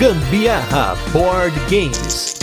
Gambiarra Board Games.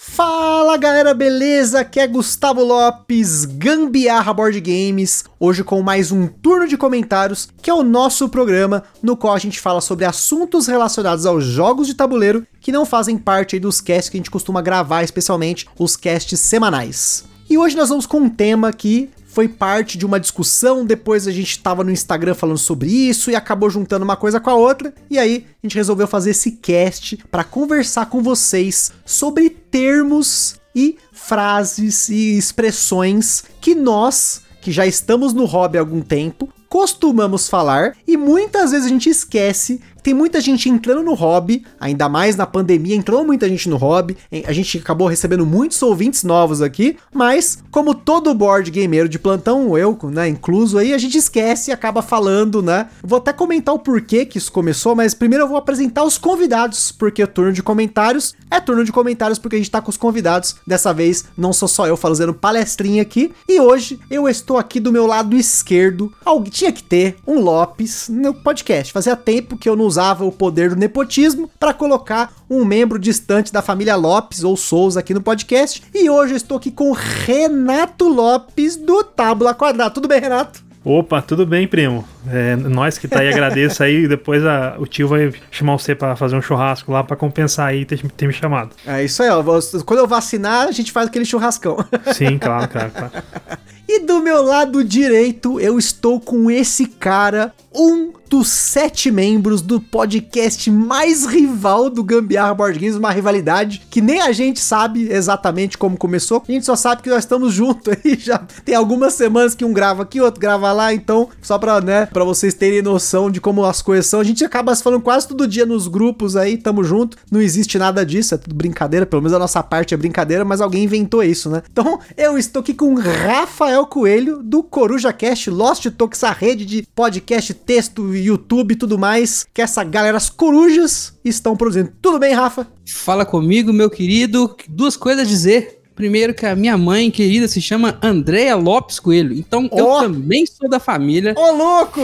Fala galera, beleza? Aqui é Gustavo Lopes, Gambiarra Board Games, hoje com mais um turno de comentários, que é o nosso programa no qual a gente fala sobre assuntos relacionados aos jogos de tabuleiro que não fazem parte dos casts que a gente costuma gravar, especialmente os casts semanais. E hoje nós vamos com um tema que foi parte de uma discussão, depois a gente tava no Instagram falando sobre isso e acabou juntando uma coisa com a outra, e aí a gente resolveu fazer esse cast para conversar com vocês sobre termos e frases e expressões que nós, que já estamos no hobby há algum tempo, costumamos falar e muitas vezes a gente esquece tem muita gente entrando no hobby, ainda mais na pandemia, entrou muita gente no hobby. A gente acabou recebendo muitos ouvintes novos aqui, mas como todo board gameiro de plantão, eu, né, incluso aí, a gente esquece e acaba falando, né? Vou até comentar o porquê que isso começou, mas primeiro eu vou apresentar os convidados, porque o turno de comentários é turno de comentários porque a gente tá com os convidados. Dessa vez não sou só eu fazendo palestrinha aqui, e hoje eu estou aqui do meu lado esquerdo. Alguém tinha que ter um Lopes no podcast. Fazia tempo que eu não usava o poder do nepotismo para colocar um membro distante da família Lopes ou Souza aqui no podcast. E hoje eu estou aqui com Renato Lopes do Tábula Quadrada. Tudo bem, Renato? Opa, tudo bem, primo? É, nós que tá aí agradeço aí. Depois a, o tio vai chamar você para fazer um churrasco lá para compensar aí ter, ter me chamado. É isso aí, ó. Quando eu vacinar, a gente faz aquele churrascão. Sim, claro, claro, claro. E do meu lado direito, eu estou com esse cara, um dos sete membros do podcast mais rival do Gambiarra Board Games, uma rivalidade que nem a gente sabe exatamente como começou. A gente só sabe que nós estamos juntos aí já tem algumas semanas que um grava aqui, outro grava lá, então só para, né, para vocês terem noção de como as coisas são. A gente acaba se falando quase todo dia nos grupos aí, tamo junto. Não existe nada disso, é tudo brincadeira, pelo menos a nossa parte é brincadeira, mas alguém inventou isso, né? Então, eu estou aqui com Rafael Coelho do Coruja Cast, Lost Talks, a rede de podcast, texto YouTube e tudo mais, que essa galera, as corujas, estão produzindo. Tudo bem, Rafa? Fala comigo, meu querido. Duas coisas a dizer. Primeiro que a minha mãe querida se chama Andréa Lopes Coelho. Então oh. eu também sou da família. Ô, oh, louco!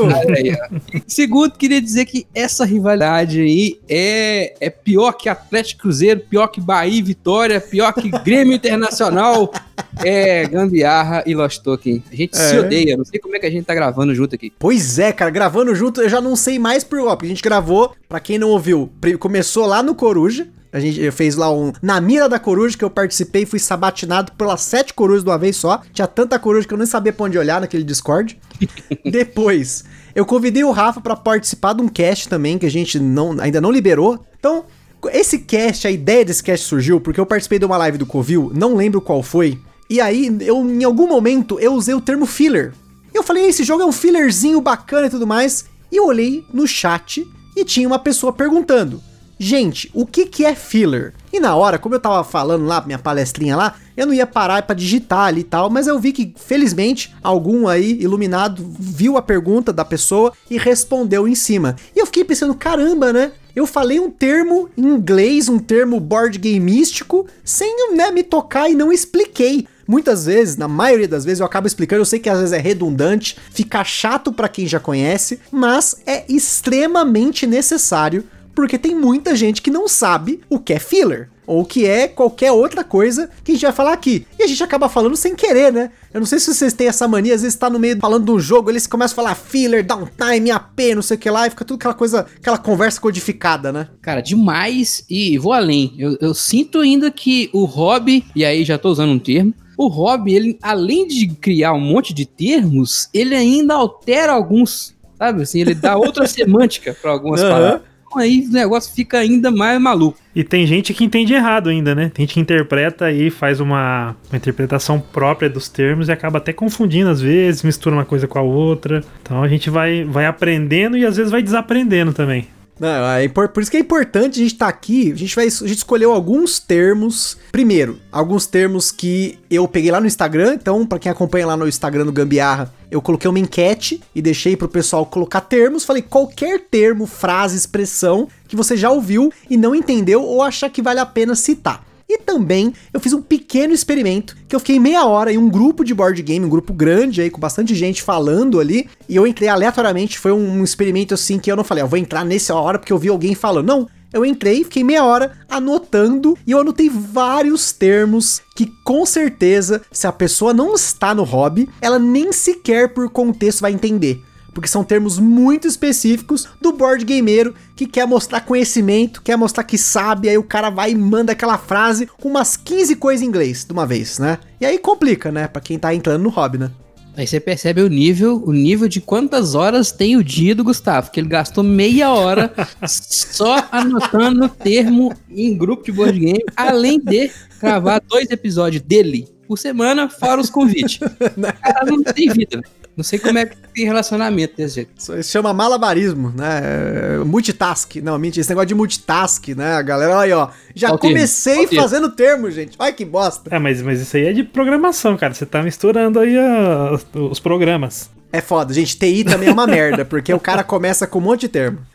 Segundo, queria dizer que essa rivalidade aí é, é pior que Atlético Cruzeiro, pior que Bahia e Vitória, pior que Grêmio Internacional. É Gambiarra e Lost Token. A gente é. se odeia. Não sei como é que a gente tá gravando junto aqui. Pois é, cara. Gravando junto, eu já não sei mais por porque a gente gravou, pra quem não ouviu, começou lá no Coruja. A gente fez lá um. Na mira da coruja que eu participei, fui sabatinado pelas sete corujas de uma vez só. Tinha tanta coruja que eu nem sabia pra onde olhar naquele Discord. Depois, eu convidei o Rafa para participar de um cast também, que a gente não, ainda não liberou. Então, esse cast, a ideia desse cast surgiu porque eu participei de uma live do Covil, não lembro qual foi. E aí, eu, em algum momento, eu usei o termo filler. Eu falei, esse jogo é um fillerzinho bacana e tudo mais. E eu olhei no chat e tinha uma pessoa perguntando gente, o que que é filler? E na hora, como eu tava falando lá, minha palestrinha lá, eu não ia parar para digitar ali e tal, mas eu vi que, felizmente, algum aí iluminado viu a pergunta da pessoa e respondeu em cima. E eu fiquei pensando, caramba, né? Eu falei um termo em inglês, um termo board gameístico, sem né, me tocar e não expliquei. Muitas vezes, na maioria das vezes, eu acabo explicando. Eu sei que às vezes é redundante, fica chato para quem já conhece, mas é extremamente necessário porque tem muita gente que não sabe o que é filler ou que é qualquer outra coisa que a gente vai falar aqui. E a gente acaba falando sem querer, né? Eu não sei se vocês têm essa mania, às vezes tá no meio falando do jogo, eles começam a falar filler, downtime, AP, não sei o que lá, e fica tudo aquela coisa, aquela conversa codificada, né? Cara, demais. E vou além. Eu, eu sinto ainda que o hobby, e aí já tô usando um termo, o hobby, ele, além de criar um monte de termos, ele ainda altera alguns, sabe? Assim, ele dá outra semântica para algumas uhum. palavras aí o negócio fica ainda mais maluco. E tem gente que entende errado ainda, né? Tem gente que interpreta e faz uma, uma interpretação própria dos termos e acaba até confundindo às vezes, mistura uma coisa com a outra. Então a gente vai, vai aprendendo e às vezes vai desaprendendo também. Não, é por, isso que é importante a gente estar tá aqui. A gente, vai, a gente escolheu alguns termos. Primeiro, alguns termos que eu peguei lá no Instagram. Então, para quem acompanha lá no Instagram do Gambiarra, eu coloquei uma enquete e deixei pro pessoal colocar termos. Falei qualquer termo, frase, expressão que você já ouviu e não entendeu ou achar que vale a pena citar. E também eu fiz um pequeno experimento que eu fiquei meia hora em um grupo de board game, um grupo grande aí, com bastante gente falando ali. E eu entrei aleatoriamente. Foi um experimento assim que eu não falei, eu vou entrar nessa hora porque eu vi alguém falando. Não, eu entrei, fiquei meia hora anotando e eu anotei vários termos que com certeza, se a pessoa não está no hobby, ela nem sequer por contexto vai entender porque são termos muito específicos do board gameiro que quer mostrar conhecimento, quer mostrar que sabe, aí o cara vai e manda aquela frase com umas 15 coisas em inglês de uma vez, né? E aí complica, né, para quem tá entrando no hobby, né? Aí você percebe o nível, o nível de quantas horas tem o dia do Gustavo, que ele gastou meia hora só anotando o termo em grupo de board game, além de gravar dois episódios dele por semana, fora os convites. O cara não tem vida, Não sei como é que tem relacionamento desse jeito. Isso se chama malabarismo, né? É, multitask. Não, mentira, esse negócio de multitask, né? A galera, olha aí, ó. Já Qual comecei termo? fazendo termo, gente. Olha que bosta. É, mas, mas isso aí é de programação, cara. Você tá misturando aí a, os programas. É foda, gente. TI também é uma merda, porque o cara começa com um monte de termo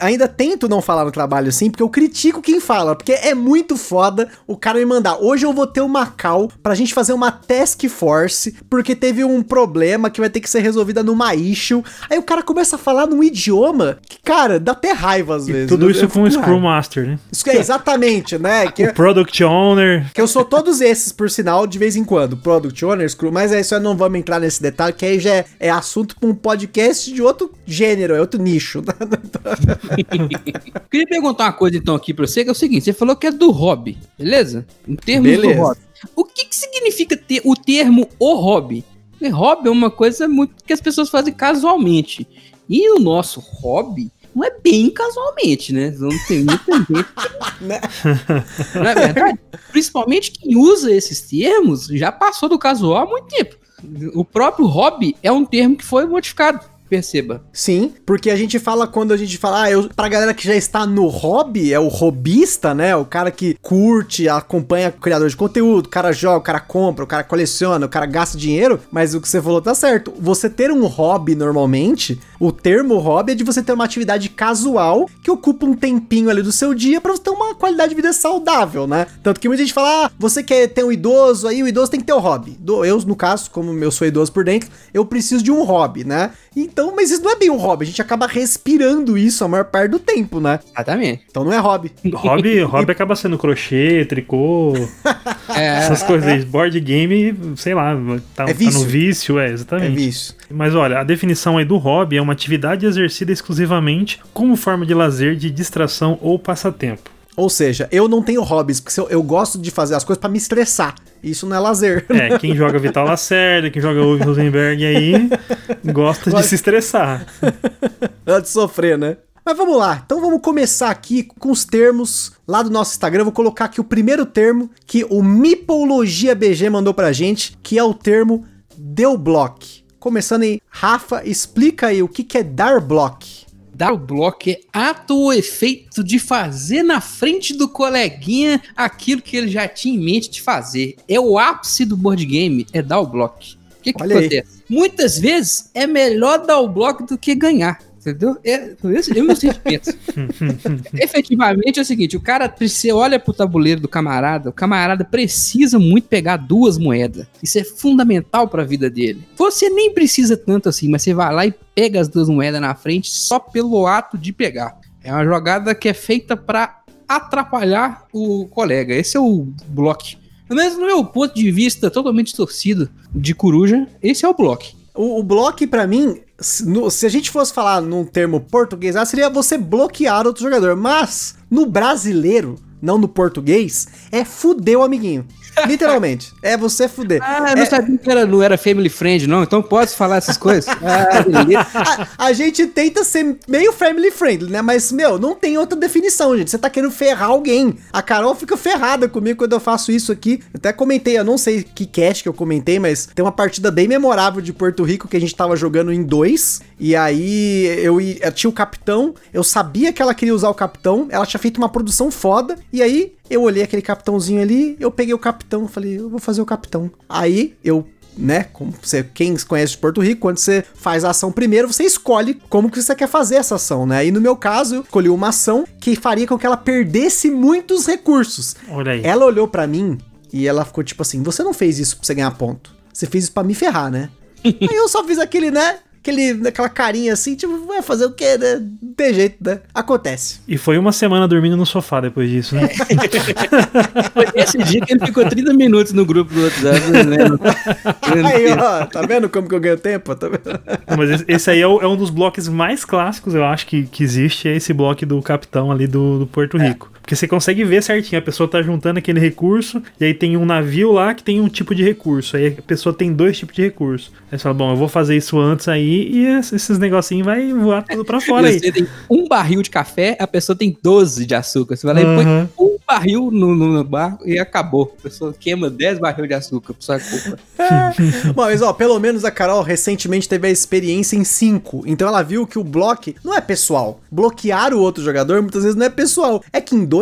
ainda tento não falar no trabalho assim, porque eu critico quem fala, porque é muito foda o cara me mandar. Hoje eu vou ter uma call pra gente fazer uma task force, porque teve um problema que vai ter que ser resolvida numa issue. Aí o cara começa a falar num idioma que, cara, dá até raiva às vezes. E tudo isso eu com o Scrum. Master, né? Isso é exatamente, né? Que, o Product Owner. Que eu sou todos esses, por sinal, de vez em quando. Product Owner, Scrum, mas aí só não vamos entrar nesse detalhe, que aí já é, é assunto pra um podcast de outro gênero, é outro nicho. Queria perguntar uma coisa então aqui pra você, que é o seguinte: você falou que é do hobby, beleza? Em termos beleza. do hobby. O que, que significa ter o termo o hobby? Porque hobby é uma coisa muito que as pessoas fazem casualmente. E o nosso hobby não é bem casualmente, né? Não tem muita gente. Não é verdade? Principalmente quem usa esses termos já passou do casual há muito tempo. O próprio hobby é um termo que foi modificado perceba. Sim, porque a gente fala quando a gente fala, ah, eu, pra galera que já está no hobby, é o robista, né? O cara que curte, acompanha o criador de conteúdo, o cara joga, o cara compra, o cara coleciona, o cara gasta dinheiro, mas o que você falou tá certo. Você ter um hobby normalmente, o termo hobby é de você ter uma atividade casual que ocupa um tempinho ali do seu dia para você ter uma qualidade de vida saudável, né? Tanto que muita gente fala, ah, você quer ter um idoso, aí o idoso tem que ter o um hobby. Eu, no caso, como eu sou idoso por dentro, eu preciso de um hobby, né? Então, mas isso não é bem um hobby, a gente acaba respirando isso a maior parte do tempo, né? Exatamente. Então não é hobby. Hobby, hobby acaba sendo crochê, tricô, é, essas coisas aí. Board game, sei lá, tá, é tá no vício, é, exatamente. É vício. Mas olha, a definição aí do hobby é uma atividade exercida exclusivamente como forma de lazer, de distração ou passatempo. Ou seja, eu não tenho hobbies, porque eu, eu gosto de fazer as coisas para me estressar. Isso não é lazer. É, quem joga Vital Lacerda, quem joga Uwe Rosenberg aí, gosta de se estressar. Gosta de sofrer, né? Mas vamos lá, então vamos começar aqui com os termos lá do nosso Instagram. Eu vou colocar aqui o primeiro termo que o Mipologia BG mandou pra gente, que é o termo deu block. Começando aí, Rafa, explica aí o que, que é dar block dar o bloco é ato ou efeito de fazer na frente do coleguinha aquilo que ele já tinha em mente de fazer. É o ápice do board game, é dar o bloco. O que, que acontece? Muitas vezes é melhor dar o bloco do que ganhar. Entendeu? É, esse é o meu sentimento. Efetivamente é o seguinte: o cara você olha pro tabuleiro do camarada, o camarada precisa muito pegar duas moedas. Isso é fundamental para a vida dele. Você nem precisa tanto assim, mas você vai lá e pega as duas moedas na frente só pelo ato de pegar. É uma jogada que é feita para atrapalhar o colega. Esse é o bloco. Mas no meu ponto de vista totalmente torcido de coruja, esse é o bloco. O, o bloco, para mim, se, no, se, a gente fosse falar num termo português, seria você bloquear outro jogador. Mas, no brasileiro, não no português, é fuder o amiguinho. Literalmente. É você fuder. Ah, eu não é... sabia que era, não era family friend, não. Então pode falar essas coisas. Ah, a, a, gente tenta ser meio family friendly, né? Mas, meu, não tem outra definição, gente. Você tá querendo ferrar alguém. A Carol fica ferrada comigo quando eu faço isso aqui. Eu até comentei, eu não sei que cast que eu comentei, mas tem uma partida bem memorável de Porto Rico que a gente tava jogando em dois. E aí eu, eu tinha o capitão, eu sabia que ela queria usar o capitão, ela tinha feito uma produção foda. E aí eu olhei aquele capitãozinho ali, eu peguei o capitão, falei, eu vou fazer o capitão. Aí eu né? Como você, quem conhece de Porto Rico, quando você faz a ação primeiro, você escolhe como que você quer fazer essa ação, né? E no meu caso, eu escolhi uma ação que faria com que ela perdesse muitos recursos. Olha aí. Ela olhou para mim e ela ficou tipo assim: "Você não fez isso pra você ganhar ponto. Você fez isso para me ferrar, né?" Aí eu só fiz aquele, né? Aquele, aquela carinha assim, tipo, vai fazer o quê, né? Não tem jeito, né? Acontece. E foi uma semana dormindo no sofá depois disso, né? Foi esse dia que ele ficou 30 minutos no grupo do WhatsApp, né? Aí, ó, tá vendo como que eu ganho tempo? Tá vendo? Mas esse- aí é, o- é um dos blocos mais clássicos, eu acho, que, que existe, é esse bloco do capitão ali do, do Porto Rico. Porque você consegue ver certinho, a pessoa tá juntando aquele recurso, e aí tem um navio lá que tem um tipo de recurso. Aí a pessoa tem dois tipos de recurso. Aí você fala, bom, eu vou fazer isso antes aí, e es- esses negocinhos vai voar tudo pra fora aí. Você tem um barril de café, a pessoa tem 12 de açúcar. Você vai lá e Aham. põe um barril no, no, no barco e acabou. A pessoa queima 10 barril de açúcar por sua culpa. Bom, mas ó, pelo menos a Carol recentemente teve a experiência em 5. Então ela viu que o bloco não é pessoal. Bloquear o outro jogador muitas vezes não é pessoal. É que em 2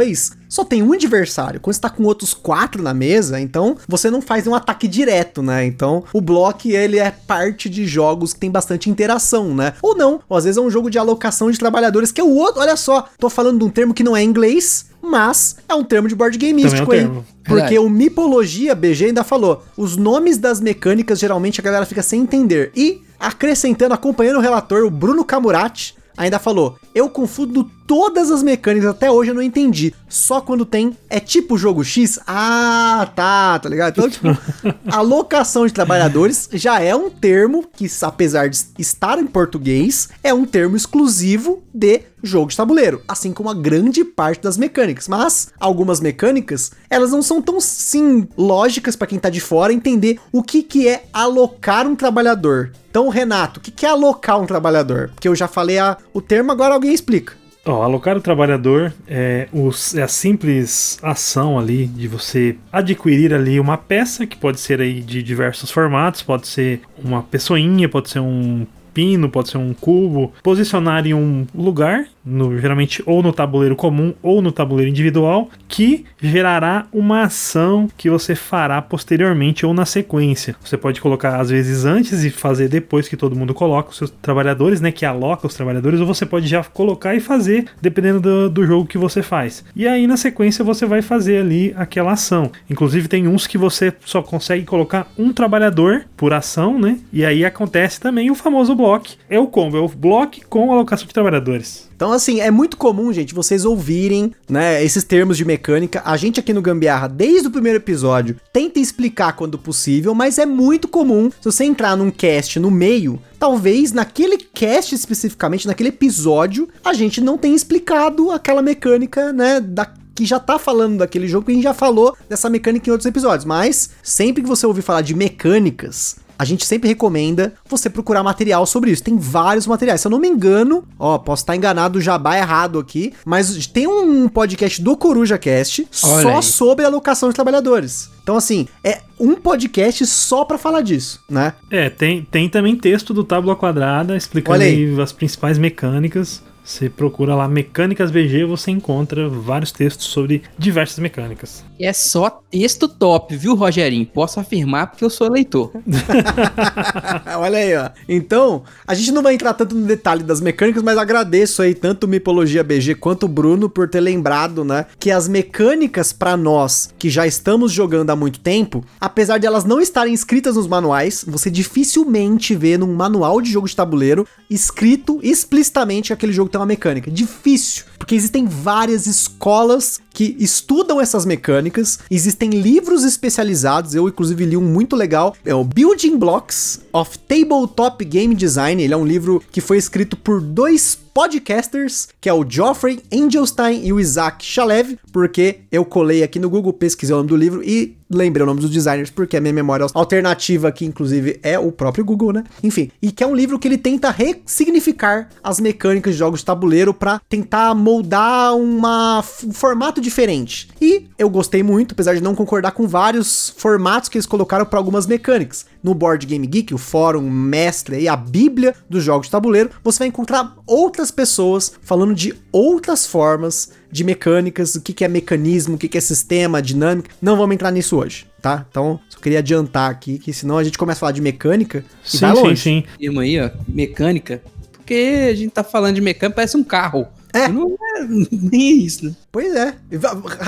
só tem um adversário. Quando você tá com outros quatro na mesa, então você não faz um ataque direto, né? Então o bloco ele é parte de jogos que tem bastante interação, né? Ou não, ou às vezes é um jogo de alocação de trabalhadores que é o outro. Olha só, tô falando de um termo que não é inglês, mas é um termo de board game Também é um aí. termo. Porque o Mipologia BG ainda falou: os nomes das mecânicas geralmente a galera fica sem entender. E, acrescentando, acompanhando o relator, o Bruno Camurati ainda falou: eu confundo todas as mecânicas, até hoje eu não entendi. Só quando tem. É tipo jogo X? Ah, tá, tá ligado? Então, tipo, alocação de trabalhadores já é um termo que, apesar de estar em português, é um termo exclusivo de jogo de tabuleiro, assim como a grande parte das mecânicas. Mas algumas mecânicas, elas não são tão sim lógicas para quem tá de fora entender o que que é alocar um trabalhador. Então, Renato, o que que é alocar um trabalhador? Porque eu já falei a, o termo, agora alguém explica. Ó, alocar o trabalhador é, os- é a simples ação ali de você adquirir ali uma peça que pode ser aí de diversos formatos, pode ser uma pessoinha, pode ser um pino, pode ser um cubo, posicionar em um lugar, no- geralmente ou no tabuleiro comum ou no tabuleiro individual, que gerará uma ação que você fará posteriormente ou na sequência. Você pode colocar às vezes antes e fazer depois que todo mundo coloca os seus trabalhadores, né, que aloca os trabalhadores, ou você pode já colocar e fazer dependendo do, do jogo que você faz. E aí na sequência você vai fazer ali aquela ação. Inclusive tem uns que você só consegue colocar um trabalhador por ação, né? E aí acontece também o famoso bloco. É o combo, é o bloco com alocação de trabalhadores. Então, assim, é muito comum, gente, vocês ouvirem, né, esses termos de mecânica. A gente aqui no Gambiarra, desde o primeiro episódio, tenta explicar quando possível, mas é muito comum, se você entrar num cast no meio, talvez naquele cast especificamente, naquele episódio, a gente não tenha explicado aquela mecânica, né, da que já tá falando daquele jogo, que a gente já falou dessa mecânica em outros episódios, mas sempre que você ouvir falar de mecânicas, a gente sempre recomenda você procurar material sobre isso. Tem vários materiais. Se eu não me engano, ó, posso estar enganado, o jabá é errado aqui, mas tem um podcast do Coruja Cast Olha só aí. sobre alocação de trabalhadores. Então, assim, é um podcast só pra falar disso, né? É, tem, tem também texto do Tábua Quadrada explicando as principais mecânicas. Você procura lá Mecânicas BG, você encontra vários textos sobre diversas mecânicas. E é só texto top, viu, Rogerinho? Posso afirmar porque eu sou leitor. Olha aí, ó. Então, a gente não vai entrar tanto no detalhe das mecânicas, mas agradeço aí tanto o Mipologia BG quanto o Bruno por ter lembrado, né, que as mecânicas pra nós que já estamos jogando há muito tempo, apesar de elas não estarem escritas nos manuais, você dificilmente vê num manual de jogo de tabuleiro escrito explicitamente que aquele jogo tem uma mecânica. Difícil, porque existem várias escolas que estudam essas mecânicas, existem livros especializados, eu inclusive li um muito legal, é o Building Blocks of Tabletop Game Design, ele é um livro que foi escrito por dois podcasters, que é o Geoffrey Angelstein e o Isaac Shalev, porque eu colei aqui no Google, pesquisei o nome do livro e lembrei o nome dos designers, porque a minha memória alternativa aqui, inclusive, é o próprio Google, né? Enfim, e que é um livro que ele tenta ressignificar as mecânicas de jogos de tabuleiro para tentar moldar uma, um formato diferente. E eu gostei muito, apesar de não concordar com vários formatos que eles colocaram para algumas mecânicas. No Board Game Geek, o fórum mestre e a bíblia dos jogos de tabuleiro, você vai encontrar outras pessoas falando de outras formas de mecânicas, o que, que é mecanismo, o que, que é sistema, dinâmica. Não vamos entrar nisso hoje, tá? Então, só queria adiantar aqui, que senão a gente começa a falar de mecânica e Sim, vai sim, longe. sim. Irmã aí, ó, mecânica. Porque a gente tá falando de mecânica, parece um carro. É. Não é nem isso, né? Pois é.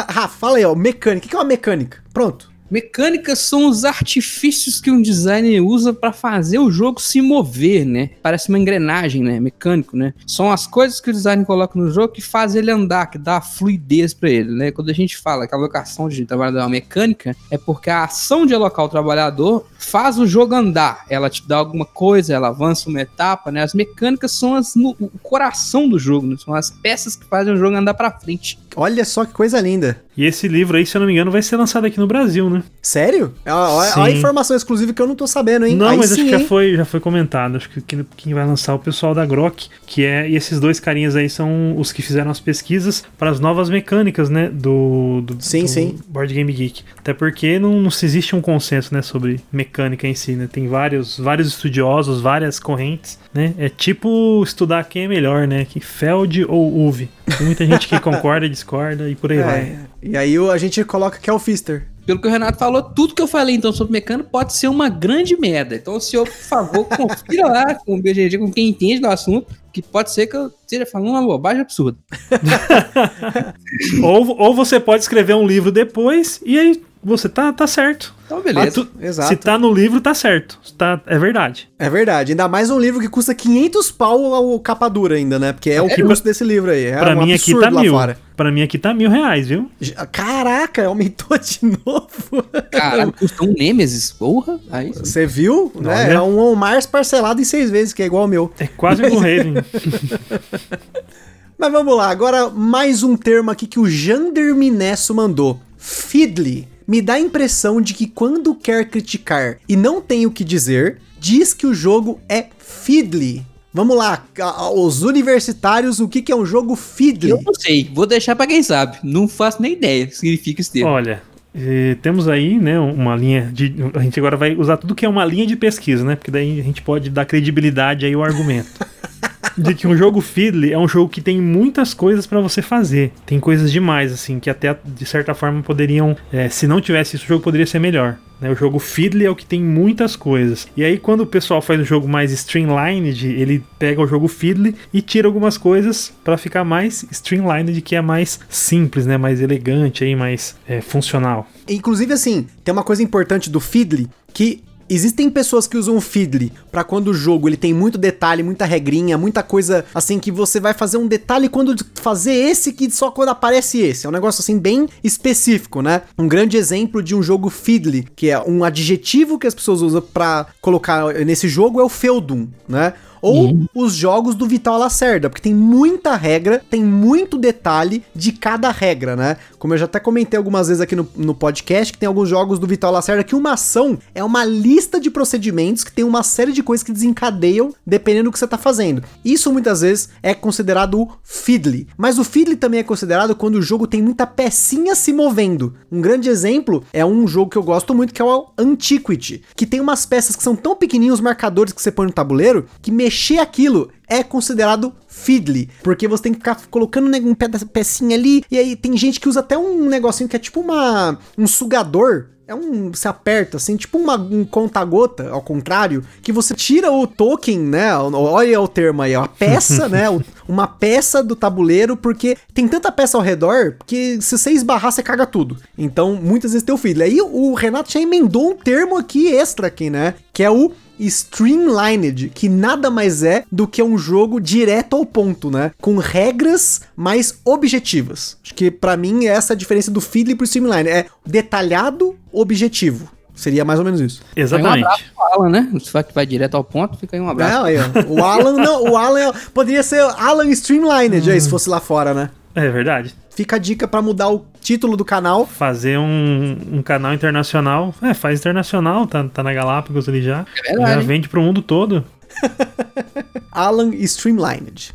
Rafa, fala aí, ó, mecânica. O que é uma mecânica? Pronto. Mecânicas são os artifícios que um designer usa para fazer o jogo se mover, né? Parece uma engrenagem, né? Mecânico, né? São as coisas que o designer coloca no jogo que faz ele andar, que dá fluidez para ele, né? Quando a gente fala que a alocação de trabalhador é uma mecânica, é porque a ação de alocar o trabalhador faz o jogo andar. Ela te dá alguma coisa, ela avança uma etapa, né? As mecânicas são as, no- o coração do jogo, né? São as peças que fazem o jogo andar para frente. Olha só que coisa linda. E esse livro aí, se eu não me engano, vai ser lançado aqui no Brasil, né? Sério? Ó a informação exclusiva que eu não tô sabendo, hein? Não, Aí mas acho sim, que já foi, já foi comentado. Acho que quem, quem vai lançar é o pessoal da Grok, que é. E esses dois carinhas aí são os que fizeram as pesquisas para as novas mecânicas, né? Do, do, Sim, do sim. Board Game Geek. Até porque não, não se existe um consenso, né? Sobre mecânica em si, né? Tem vários, vários estudiosos, várias correntes, né? É tipo estudar quem é melhor, né? Que Feld ou Uve. Tem muita gente que concorda e discorda e por aí vai. É, e aí a gente coloca que é o Fister. Pelo que o Renato falou, tudo que eu falei então sobre mecânica pode ser uma grande merda. Então, o senhor, por favor, confira lá com o BGG, com quem entende do assunto, que pode ser que eu esteja falando uma bobagem absurda. Ou, ou você pode escrever um livro depois e aí você tá, tá certo. Então, beleza. Tu- Exato. Se tá no livro, tá certo. Tá, é verdade. É verdade. Ainda mais um livro que custa 500 pau a capa dura ainda, né? Porque é o que custo desse livro aí. É pra um mim aqui tá lá mil. fora. Pra mim aqui tá mil reais, viu? Caraca, aumentou de novo. Caralho, custa um Nemesis, porra. Aí, Você viu? Né? Olha. É um Mars parcelado em seis vezes, que é igual ao meu. É quase um Gloomhaven. Mas vamos lá, agora mais um termo aqui que o Jander Minesso mandou. Fiddly. Me dá a impressão de que quando quer criticar e não tem o que dizer, diz que o jogo é fiddly. Vamos lá, os universitários, o que, que é um jogo fiddly? eu não sei, vou deixar pra quem sabe. Não faço nem ideia do que significa termo. Olha, eh, temos aí, né, uma linha de. A gente agora vai usar tudo que é uma linha de pesquisa, né? Porque daí a gente pode dar credibilidade aí ao argumento. De que um jogo Fiddly é um jogo que tem muitas coisas pra você fazer. Tem coisas demais, assim, que até de certa forma poderiam. eh, se não tivesse isso, o jogo poderia ser melhor. né? O jogo Fiddly é o que tem muitas coisas. E aí, quando o pessoal faz um jogo mais streamlined, ele pega o jogo Fiddly e tira algumas coisas pra ficar mais streamlined, que é mais simples, né? Mais elegante, aí, mais eh, funcional. Inclusive, assim, tem uma coisa importante do Fiddly que existem pessoas que usam o Fiddly pra quando o jogo ele tem muito detalhe, muita regrinha, muita coisa assim que você vai fazer um detalhe quando fazer esse que só quando aparece esse. É um negócio assim bem específico, né? Um grande exemplo de um jogo Fiddly, que é um adjetivo que as pessoas usam pra colocar nesse jogo é o Feudum, né? Ou os jogos do Vital Lacerda, porque tem muita regra, tem muito detalhe de cada regra, né? Como eu já até comentei algumas vezes aqui no, no podcast, que tem alguns jogos do Vital Lacerda que uma ação é uma lista de procedimentos que tem uma série de coisas que desencadeiam dependendo do que você tá fazendo. Isso muitas vezes é considerado fiddly. Mas o fiddly também é considerado quando o jogo tem muita pecinha se movendo. Um grande exemplo é um jogo que eu gosto muito, que é o Antiquity, que tem umas peças que são tão pequenininhos, os marcadores que você põe no tabuleiro, que mexer aquilo é considerado fiddly, porque você tem que ficar colocando um pecinha ali, e aí tem gente que usa até um negocinho que é tipo uma um sugador, é um. Você aperta, assim, tipo uma, um conta-gota, ao contrário, que você tira o token, né? Olha o termo aí, a peça, né? o- Uma peça do tabuleiro, porque tem tanta peça ao redor que se você esbarrar, você caga tudo. Então, muitas vezes tem o fiddly. Aí o Renato já emendou um termo aqui extra aqui, né? Que é o Streamlined, que nada mais é do que um jogo direto ao ponto, né? Com regras mais objetivas. Acho que pra mim essa é a diferença do Fiddly pro Streamlined. É detalhado, objetivo. Seria mais ou menos isso. Um Exatamente. abraço pro Alan, né? Se que vai direto ao ponto, fica aí um abraço. Não, aí. O Alan não, o Alan poderia ser Alan Streamlined aí se fosse lá fora, né? É verdade. Fica a dica pra mudar o título do canal. Fazer um, um canal internacional. É, faz internacional, tá, tá na Galápagos ali já. É verdade, já vende pro mundo todo. Alan Streamlined.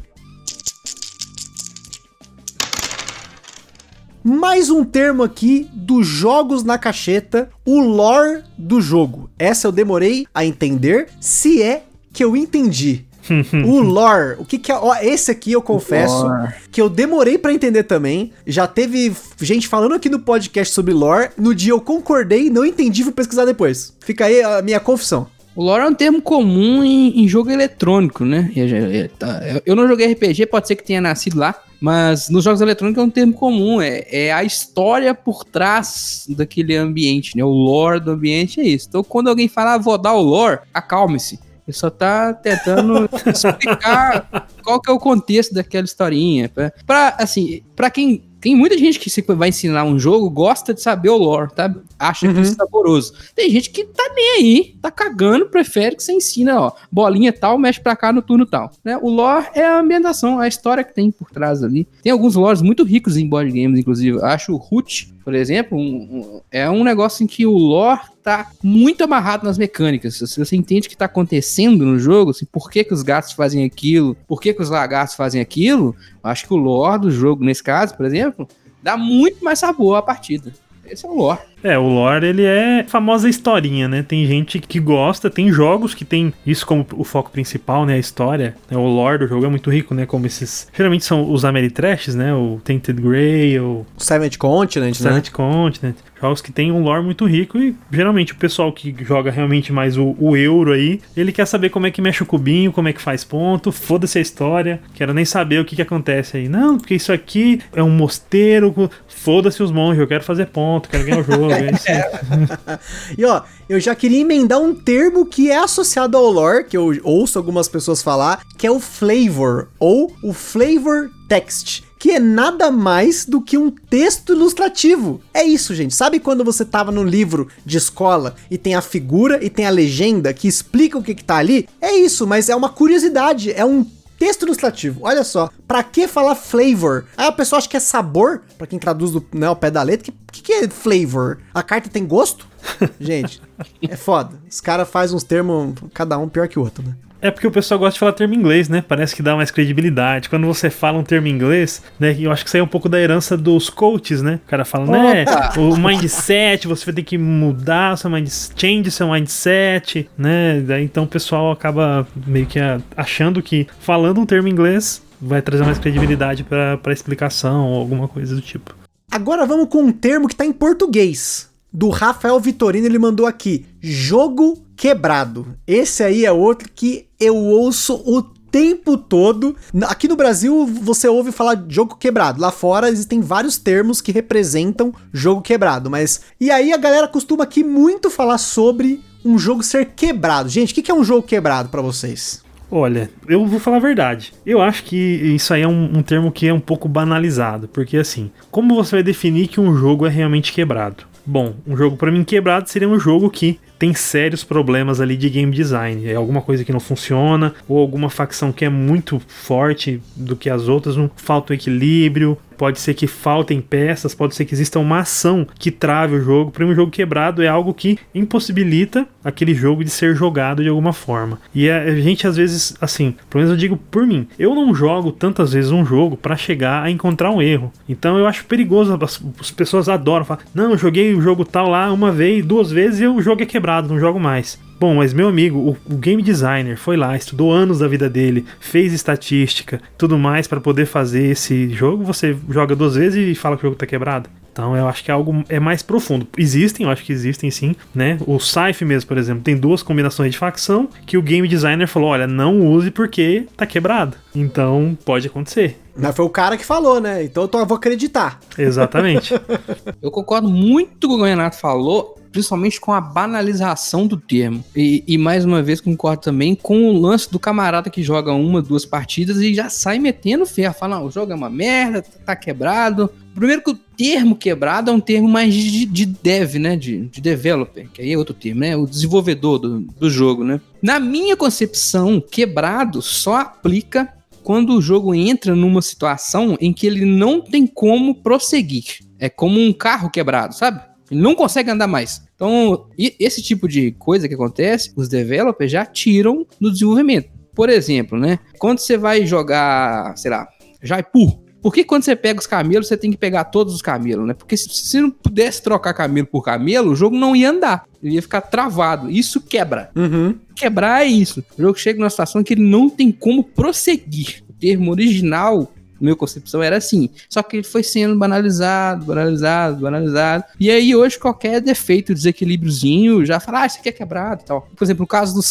Mais um termo aqui dos jogos na cacheta, o lore do jogo. Essa eu demorei a entender, se é que eu entendi. o lore, o que que é? Ó, esse aqui eu confesso Lore. que eu demorei pra entender também. Já teve gente falando aqui no podcast sobre lore. No dia eu concordei, não entendi, fui pesquisar depois. Fica aí a minha confissão. O lore é um termo comum em, em jogo eletrônico, né? E, é, tá, eu- Eu não joguei RPG, pode ser que tenha nascido lá, mas nos jogos eletrônicos é um termo comum. É, é a história por trás daquele ambiente, né? O lore do ambiente é isso. Então, quando alguém fala, ah, vou dar o lore, acalme-se. Ele só tá tentando explicar qual que é o contexto daquela historinha. Pra, pra, assim, pra quem. Tem muita gente que se vai ensinar um jogo, gosta de saber o lore, tá? Acha que Uhum. isso é saboroso. Tem gente que tá nem aí, tá cagando, prefere que você ensina, ó, bolinha tal, mexe pra cá no turno tal. Né? O lore é a ambientação, a história que tem por trás ali. Tem alguns lores muito ricos em board games, inclusive. Eu Acho o Root, por exemplo, um- um- é um negócio em que o lore tá muito amarrado nas mecânicas. Se você entende o que tá acontecendo no jogo, assim, por que, que os gatos fazem aquilo, por que, que os lagartos fazem aquilo, acho que o lore do jogo, nesse caso, por exemplo, dá muito mais sabor à partida. Esse é o lore. É, o lore, ele é famosa historinha, né? Tem gente que gosta, tem jogos que tem isso como o foco principal, né? A história. né? O lore do jogo é muito rico, né? Como esses... Geralmente são os Ameritrashes, né? O Tainted Grey, o Seventh Continent, né? Seventh Continent. Jogos que tem um lore muito rico e geralmente o pessoal que joga realmente mais o, o euro aí, ele quer saber como é que mexe o cubinho, como é que faz ponto, foda-se a história, quero nem saber o que que acontece aí. Não, porque isso aqui é um mosteiro, foda-se os monges, eu quero fazer ponto, quero ganhar o jogo. É. E ó, eu já queria emendar um termo que é associado ao lore, que eu ouço algumas pessoas falar, que é o flavor, ou o flavor text. Que é nada mais do que um texto ilustrativo. É isso, gente. Sabe quando você tava no livro de escola e tem a figura e tem a legenda que explica o que, que tá ali? É isso, mas é uma curiosidade, é um Texto ilustrativo, olha só. Pra que falar flavor? Aí a pessoa acha que é sabor, pra quem traduz do, né, ao pé da letra. O que, que, que é flavor? A carta tem gosto? Gente, é foda. Os caras fazem uns termos, cada um pior que o outro, né? É porque o pessoal gosta de falar termo em inglês, né? Parece que dá mais credibilidade. Quando você fala um termo em inglês, né? Eu acho que isso aí é um pouco da herança dos coaches, né? O cara fala, né? O mindset, você vai ter que mudar o seu mindset, change seu mindset, né? Daí, então o pessoal acaba meio que achando que falando um termo em inglês vai trazer mais credibilidade pra, pra explicação ou alguma coisa do tipo. Agora vamos com um termo que tá em português. Do Rafael Vitorino, ele mandou aqui: jogo quebrado. Esse aí é outro que eu ouço o tempo todo. Aqui no Brasil você ouve falar de jogo quebrado. Lá fora existem vários termos que representam jogo quebrado. Mas. E aí a galera costuma aqui muito falar sobre um jogo ser quebrado. Gente, o que é um jogo quebrado pra vocês? Olha, eu vou falar a verdade. Eu acho que isso aí é um, um termo que é um pouco banalizado. Porque assim, como você vai definir que um jogo é realmente quebrado? Bom, um jogo pra mim quebrado seria um jogo que tem sérios problemas ali de game design. É alguma coisa que não funciona, ou alguma facção que é muito forte do que as outras, não falta o equilíbrio. Pode ser que faltem peças, pode ser que exista uma ação que trave o jogo. Para um jogo quebrado é algo que impossibilita aquele jogo de ser jogado de alguma forma. E a gente, às vezes, assim, pelo menos eu digo por mim, eu não jogo tantas vezes um jogo para chegar a encontrar um erro. Então eu acho perigoso, as pessoas adoram falar, não, eu joguei o jogo tal lá uma vez, duas vezes e o jogo é quebrado, não jogo mais. Bom, mas meu amigo, o, o game designer foi lá, estudou anos da vida dele, fez estatística, tudo mais para poder fazer esse jogo. Você joga duas vezes e fala que o jogo tá quebrado. Então eu acho que é algo é mais profundo. Existem, eu acho que existem sim, né? O Scythe mesmo, por exemplo, tem duas combinações de facção que o game designer falou: olha, não use porque tá quebrado. Então pode acontecer. Mas foi o cara que falou, né? Então eu tô- eu vou acreditar. Exatamente. Eu concordo muito com o que o Renato falou, principalmente com a banalização do termo. E, e, mais uma vez concordo também com o lance do camarada que joga uma, duas partidas e já sai metendo ferro. Fala, não, o jogo é uma merda, tá quebrado. Primeiro que o termo quebrado é um termo mais de, de dev, né? De, de developer, que aí é outro termo, né? O desenvolvedor do, do jogo, né? Na minha concepção, quebrado só aplica quando o jogo entra numa situação em que ele não tem como prosseguir. É como um carro quebrado, sabe? Ele não consegue andar mais. Então, esse tipo de coisa que acontece, os developers já tiram no desenvolvimento. Por exemplo, né? Quando você vai jogar, sei lá, Jaipur, Por que quando você pega os camelos, você tem que pegar todos os camelos, né? Porque se você não pudesse trocar camelo por camelo, o jogo não ia andar. Ele ia ficar travado. Isso quebra. Uhum. Quebrar é isso. O jogo chega numa situação que ele não tem como prosseguir. O termo original na minha concepção era assim. Só que ele foi sendo banalizado, banalizado, banalizado. E aí hoje qualquer defeito, desequilíbriozinho, já fala, ah, isso aqui é quebrado e tal. Por exemplo, no caso do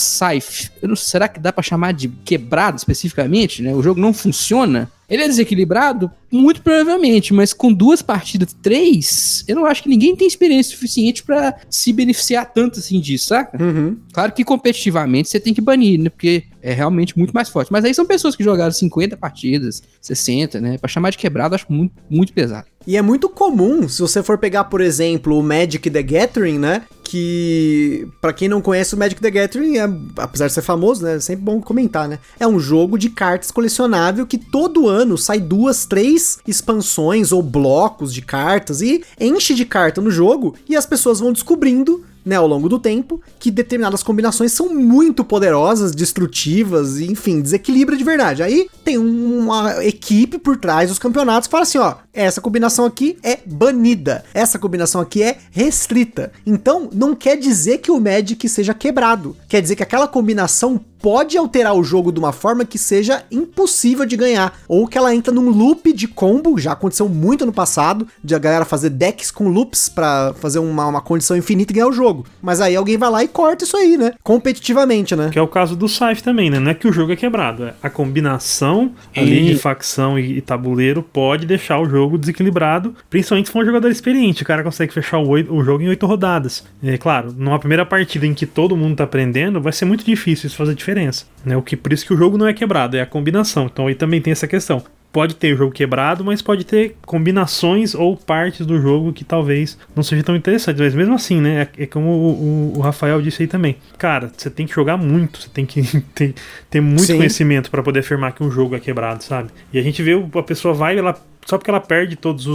não, será que dá para chamar de quebrado especificamente, né? O jogo não funciona. Ele é desequilibrado? Muito provavelmente, mas com duas partidas, três, eu não acho que ninguém tem experiência suficiente para se beneficiar tanto assim disso, saca? Uhum. Claro que competitivamente você tem que banir, né? Porque é realmente muito mais forte. Mas aí são pessoas que jogaram 50 partidas, 60, né? Pra chamar de quebrado, acho muito, muito pesado. E é muito comum, se você for pegar, por exemplo, o Magic the Gathering, né? Que, para quem não conhece o Magic the Gathering, é, apesar de ser famoso, né? É sempre bom comentar, né? É um jogo de cartas colecionável que todo ano sai duas, três expansões ou blocos de cartas e enche de carta no jogo e as pessoas vão descobrindo né, ao longo do tempo, que determinadas combinações são muito poderosas, destrutivas, enfim, desequilibra de verdade. Aí tem uma equipe por trás dos campeonatos que fala assim, ó, essa combinação aqui é banida, essa combinação aqui é restrita. Então, não quer dizer que o Magic seja quebrado, quer dizer que aquela combinação pode alterar o jogo de uma forma que seja impossível de ganhar, ou que ela entra num loop de combo, já aconteceu muito no passado, de a galera fazer decks com loops para fazer uma, uma condição infinita e ganhar o jogo. Mas aí alguém vai lá e corta isso aí, né? Competitivamente, né? Que é o caso do Scythe também, né? Não é que o jogo é quebrado, é a combinação ali de facção e, e tabuleiro pode deixar o jogo desequilibrado, principalmente se for um jogador experiente, o cara consegue fechar o, oito, o jogo em oito rodadas. É claro, numa primeira partida em que todo mundo tá aprendendo, vai ser muito difícil isso fazer diferença diferença. Né? O que, por isso que o jogo não é quebrado, é a combinação. Então aí também tem essa questão. Pode ter o jogo quebrado, mas pode ter combinações ou partes do jogo que talvez não sejam tão interessantes. Mas mesmo assim, né? É, é como o, o, o, Rafael disse aí também. Cara, você tem que jogar muito, você tem que ter, ter muito Sim. conhecimento para poder afirmar que um jogo é quebrado, sabe? E a gente vê a pessoa vai, ela só porque ela perde todas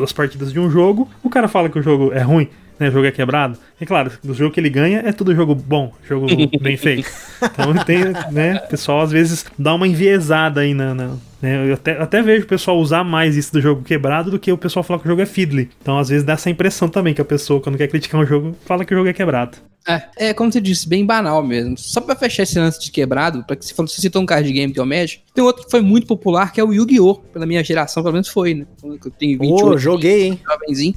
as partidas de um jogo, o cara fala que o jogo é ruim né, o jogo é quebrado. E claro, o jogo que ele ganha é tudo jogo bom, jogo bem feito. Então tem, né, o pessoal às vezes dá uma enviesada aí na, na né, eu até, até vejo o pessoal usar mais isso do jogo quebrado do que o pessoal falar que o jogo é fiddly. Então às vezes dá essa impressão também que a pessoa, quando quer criticar um jogo, fala que o jogo é quebrado. É, é como você disse, bem banal mesmo. Só pra fechar esse lance de quebrado, pra que você falou, você citou um card game que é o Magic, tem outro que foi muito popular, que é o Yu-Gi-Oh! Pela minha geração, pelo menos foi, né? Eu tenho 28 oh, joguei, hein? Jovenzinho.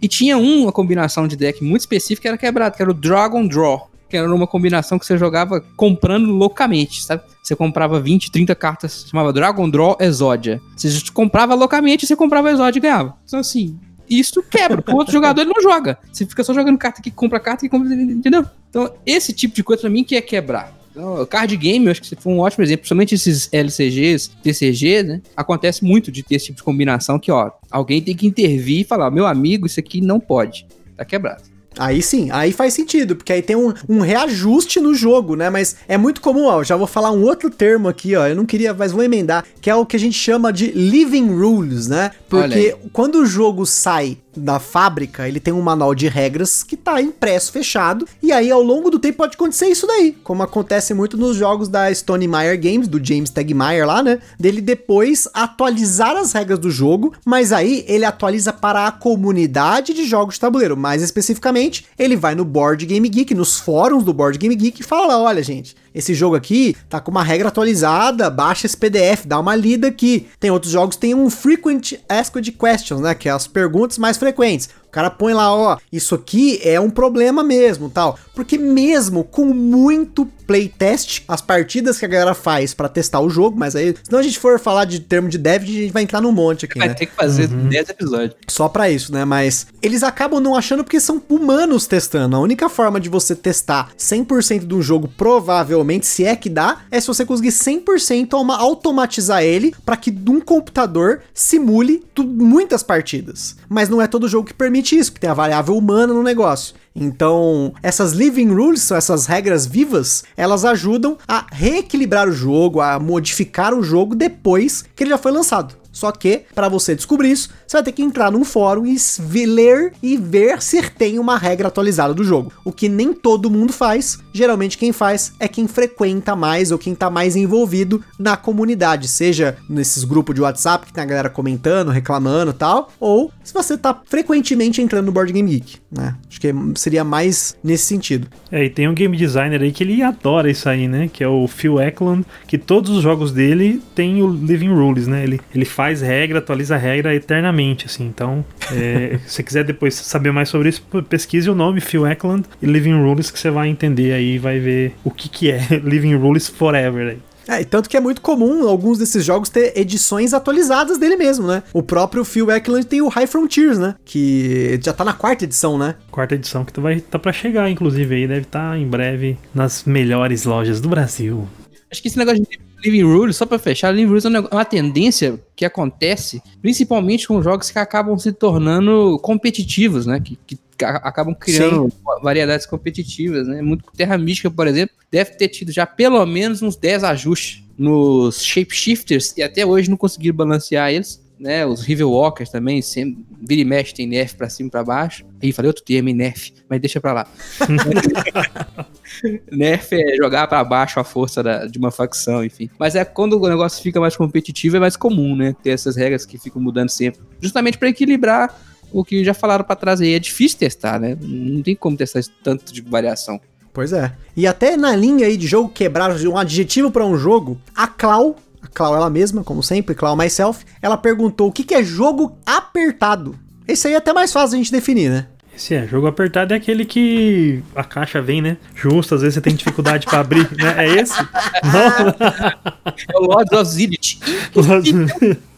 E tinha uma combinação de deck muito específica que era quebrado, que era o Dragon Draw que era uma combinação que você jogava comprando loucamente, sabe? Você comprava 20, 30 cartas, chamava Dragon Draw Exodia. Você comprava loucamente, você comprava Exodia e ganhava. Então, assim, isso quebra. O outro jogador ele não joga. Você fica só jogando carta que compra carta que compra. Entendeu? Então, esse tipo de coisa pra mim que é quebrar. Então, card game, eu acho que foi um ótimo exemplo, principalmente esses LCGs, TCG, né? Acontece muito de ter esse tipo de combinação que, ó, alguém tem que intervir e falar: meu amigo, isso aqui não pode. Tá quebrado. Aí sim, aí faz sentido, porque aí tem um, um reajuste no jogo, né? Mas é muito comum, ó. Já vou falar um outro termo aqui, ó. Eu não queria, mas vou emendar, que é o que a gente chama de living rules, né? Porque quando o jogo sai da fábrica, ele tem um manual de regras que tá impresso, fechado, e aí ao longo do tempo pode acontecer isso daí, como acontece muito nos jogos da Stone Meyer Games, do James Tegmeyer lá, né? Dele depois atualizar as regras do jogo, mas aí ele atualiza para a comunidade de jogos de tabuleiro, mais especificamente, ele vai no Board Game Geek, nos fóruns do Board Game Geek e fala, olha gente, esse jogo aqui tá com uma regra atualizada, baixa esse PDF, dá uma lida aqui. Tem outros jogos que tem um Frequent Asked Questions, né? Que é as perguntas mais frequentes. O cara põe lá, ó, isso aqui é um problema mesmo, tal. Porque mesmo com muito playtest, as partidas que a galera faz para testar o jogo, mas aí, se não a gente for falar de termo de dev, a gente vai entrar num monte aqui, vai né? ter que fazer uhum. 10 episódios. Só para isso, né? Mas eles acabam não achando porque são humanos testando. A única forma de você testar 100% de um jogo, provavelmente, se é que dá, é se você conseguir 100% automatizar ele para que um computador simule muitas partidas. Mas não é todo jogo que permite permite isso, porque tem a variável humana no negócio. Então, essas living rules, são essas regras vivas, elas ajudam a reequilibrar o jogo, a modificar o jogo depois que ele já foi lançado. Só que, para você descobrir isso, você vai ter que entrar num fórum e ler e ver se tem uma regra atualizada do jogo. O que nem todo mundo faz. Geralmente quem faz é quem frequenta mais ou quem tá mais envolvido na comunidade, seja nesses grupos de WhatsApp que tem a galera comentando, reclamando tal, ou se você tá frequentemente entrando no Board Game Geek, né? Acho que seria mais nesse sentido. É, e tem um game designer aí que ele adora isso aí, né? Que é o Phil Eklund, que todos os jogos dele tem o Living Rules, né? Ele, ele faz regra, atualiza regra eternamente, assim. Então, é, se você quiser depois saber mais sobre isso, pesquise o nome Phil Eklund e Living Rules que você vai entender aí, vai ver o que que é Living Rules Forever aí. É, e tanto que é muito comum alguns desses jogos ter edições atualizadas dele mesmo, né? O próprio Phil Eklund tem o High Frontiers, né? Que já tá na quarta edição, né? Quarta edição que vai tá para chegar, inclusive aí deve estar tá em breve nas melhores lojas do Brasil. Acho que esse negócio de Living Rules, só para fechar, Living Rules é uma tendência que acontece principalmente com jogos que acabam se tornando competitivos, né? Que, que acabam criando Sim. variedades competitivas, né? Muito Terra Mística, por exemplo, deve ter tido já pelo menos uns 10 ajustes nos shapeshifters e até hoje não conseguiram balancear eles. Né, os River Walkers também, sempre, vira e mexe, tem nerf pra cima e pra baixo. Ih, falei outro termo, nerf, mas deixa pra lá. nerf é jogar para baixo a força da, de uma facção, enfim. Mas é quando o negócio fica mais competitivo, é mais comum, né? Ter essas regras que ficam mudando sempre. Justamente para equilibrar o que já falaram para trás aí. É difícil testar, né? Não tem como testar tanto de variação. Pois é. E até na linha aí de jogo quebrar um adjetivo para um jogo, a Clau, a Clau ela mesma, como sempre, Clau Myself, ela perguntou o que, que é jogo apertado. Esse aí é até mais fácil a gente definir, né? Esse é, jogo apertado é aquele que a caixa vem, né? Justo, às vezes você tem dificuldade para abrir, né? É esse? Não? É o Lords of Zillit.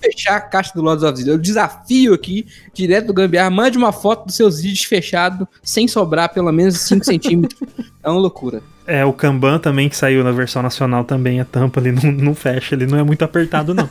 fechar a caixa do Lords of Zillit. Eu desafio aqui, direto do Gambiarra, mande uma foto do seu Zillit fechado, sem sobrar pelo menos 5 centímetros. É uma loucura. É, o Kanban também, que saiu na versão nacional também, a tampa ali não, não fecha, ele não é muito apertado, não.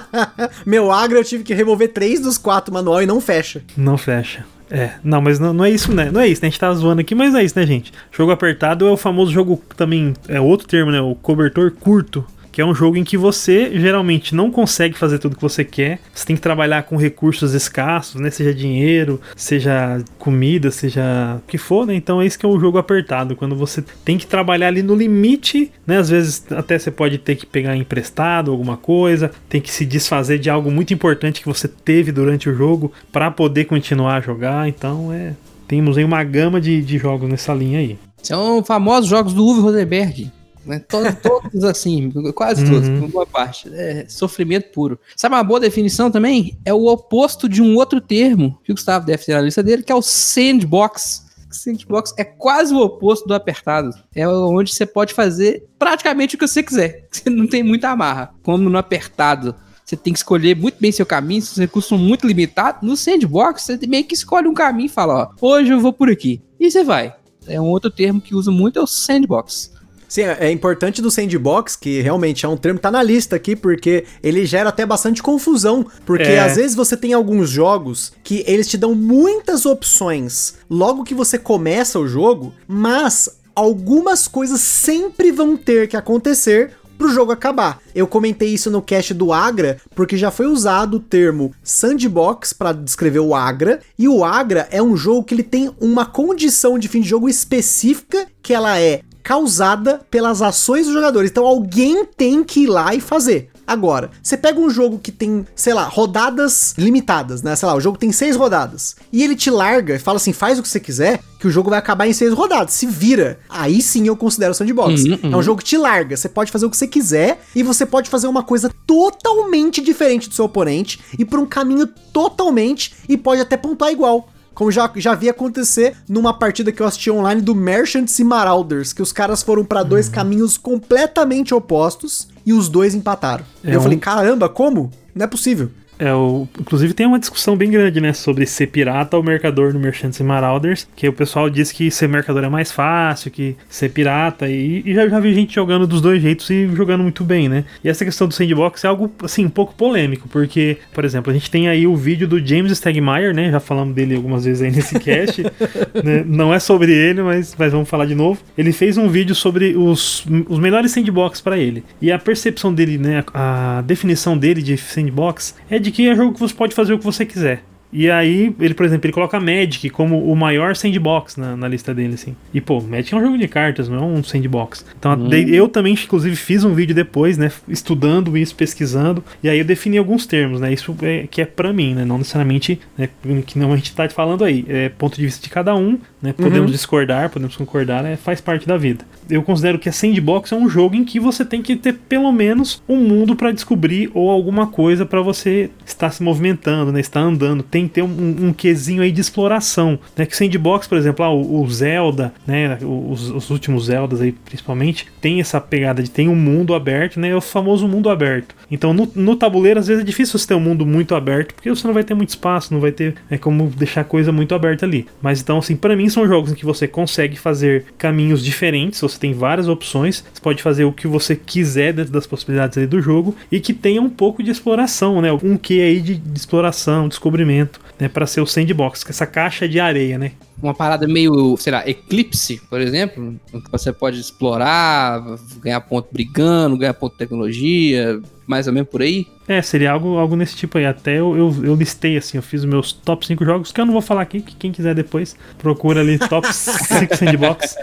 Meu Agra eu tive que remover três dos quatro manual e não fecha. Não fecha. É, não, mas não, não, é isso, né? Não é isso, né? A gente tá zoando aqui, mas não é isso, né, gente? Jogo apertado é o famoso jogo também, é outro termo, né? O cobertor curto que é um jogo em que você geralmente não consegue fazer tudo que você quer. Você tem que trabalhar com recursos escassos, né? Seja dinheiro, seja comida, seja o que for, né? Então é isso que é um jogo apertado, quando você tem que trabalhar ali no limite, né? Às vezes até você pode ter que pegar emprestado alguma coisa, tem que se desfazer de algo muito importante que você teve durante o jogo para poder continuar a jogar. Então é temos aí uma gama de, de jogos nessa linha aí. São famosos jogos do Uwe Rosenberg. Né? Todos, todos assim, quase todos, uhum. boa parte. É sofrimento puro. Sabe uma boa definição também? É o oposto de um outro termo que o Gustavo deve ter na lista dele, que é o sandbox. Sandbox é quase o oposto do apertado. É onde você pode fazer praticamente o que você quiser. Você não tem muita amarra. Como no apertado, você tem que escolher muito bem seu caminho, seus recursos são muito limitados. No sandbox, você meio que escolhe um caminho e fala, ó, hoje eu vou por aqui. E você vai. É um outro termo que usa muito, é o sandbox. Sim, é importante do sandbox, que realmente é um termo que tá na lista aqui, porque ele gera até bastante confusão. Porque é. às vezes você tem alguns jogos que eles te dão muitas opções logo que você começa o jogo, mas algumas coisas sempre vão ter que acontecer pro jogo acabar. Eu comentei isso no cast do Agra, porque já foi usado o termo sandbox para descrever o Agra, e o Agra é um jogo que ele tem uma condição de fim de jogo específica, que ela é causada pelas ações dos jogadores. Então alguém tem que ir lá e fazer. Agora, você pega um jogo que tem, sei lá, rodadas limitadas, né? Sei lá, o jogo tem seis rodadas. E ele te larga e fala assim: faz o que você quiser, que o jogo vai acabar em seis rodadas. Se vira. Aí sim eu considero sandbox. Uhum, uhum. É um jogo que te larga. Você pode fazer o que você quiser e você pode fazer uma coisa totalmente diferente do seu oponente e por um caminho totalmente e pode até pontuar igual como já, já vi acontecer numa partida que eu assisti online do Merchants e Marauders, que os caras foram para dois uhum. caminhos completamente opostos e os dois empataram. É eu um... falei, caramba, como? Não é possível. É, o, inclusive tem uma discussão bem grande, né, sobre ser pirata ou mercador no Merchants e Marauders, que o pessoal diz que ser mercador é mais fácil que ser pirata, e, e já, já vi gente jogando dos dois jeitos e jogando muito bem, né? E essa questão do sandbox é algo, assim, um pouco polêmico, porque, por exemplo, a gente tem aí o vídeo do James Stegmaier, né, já falamos dele algumas vezes aí nesse cast, né? não é sobre ele, mas, mas vamos falar de novo. Ele fez um vídeo sobre os, os melhores sandbox para ele, e a percepção dele, né, a definição dele de sandbox é de que é jogo que você pode fazer o que você quiser. E aí, ele, por exemplo, ele coloca Magic como o maior sandbox na, na lista dele, assim. E, pô, Magic é um jogo de cartas, não é um sandbox. Então, hum. eu também, inclusive, fiz um vídeo depois, né, estudando isso, pesquisando, e aí eu defini alguns termos, né, isso é, que é pra mim, né, não necessariamente, né, que não a gente tá falando aí, é ponto de vista de cada um, né, podemos uhum. discordar, podemos concordar, né, faz parte da vida. Eu considero que a sandbox é um jogo em que você tem que ter pelo menos um mundo para descobrir ou alguma coisa para você estar se movimentando, né, estar andando, tem que ter um, um quesinho aí de exploração, né? Que Sandbox, por exemplo, ah, o, Zelda, né? Os, os, últimos Zeldas aí, principalmente, tem essa pegada de tem um mundo aberto, né? É o famoso mundo aberto. Então, no, no tabuleiro, às vezes é difícil você ter um mundo muito aberto, porque você não vai ter muito espaço, não vai ter é, como deixar coisa muito aberta ali. Mas então, assim, para mim são jogos em que você consegue fazer caminhos diferentes, você tem várias opções, você pode fazer o que você quiser dentro das possibilidades do jogo e que tenha um pouco de exploração, né? Um que aí de, de exploração, descobrimento né, para ser o sandbox, essa caixa de areia, né? Uma parada meio, sei lá, Eclipse, por exemplo, que você pode explorar, ganhar ponto brigando, ganhar ponto de tecnologia, mais ou menos por aí. É, seria algo, algo nesse tipo aí. Até eu, eu, eu, listei assim, eu fiz os meus top 5 jogos, que eu não vou falar aqui, que quem quiser depois procura ali top 5 sandbox.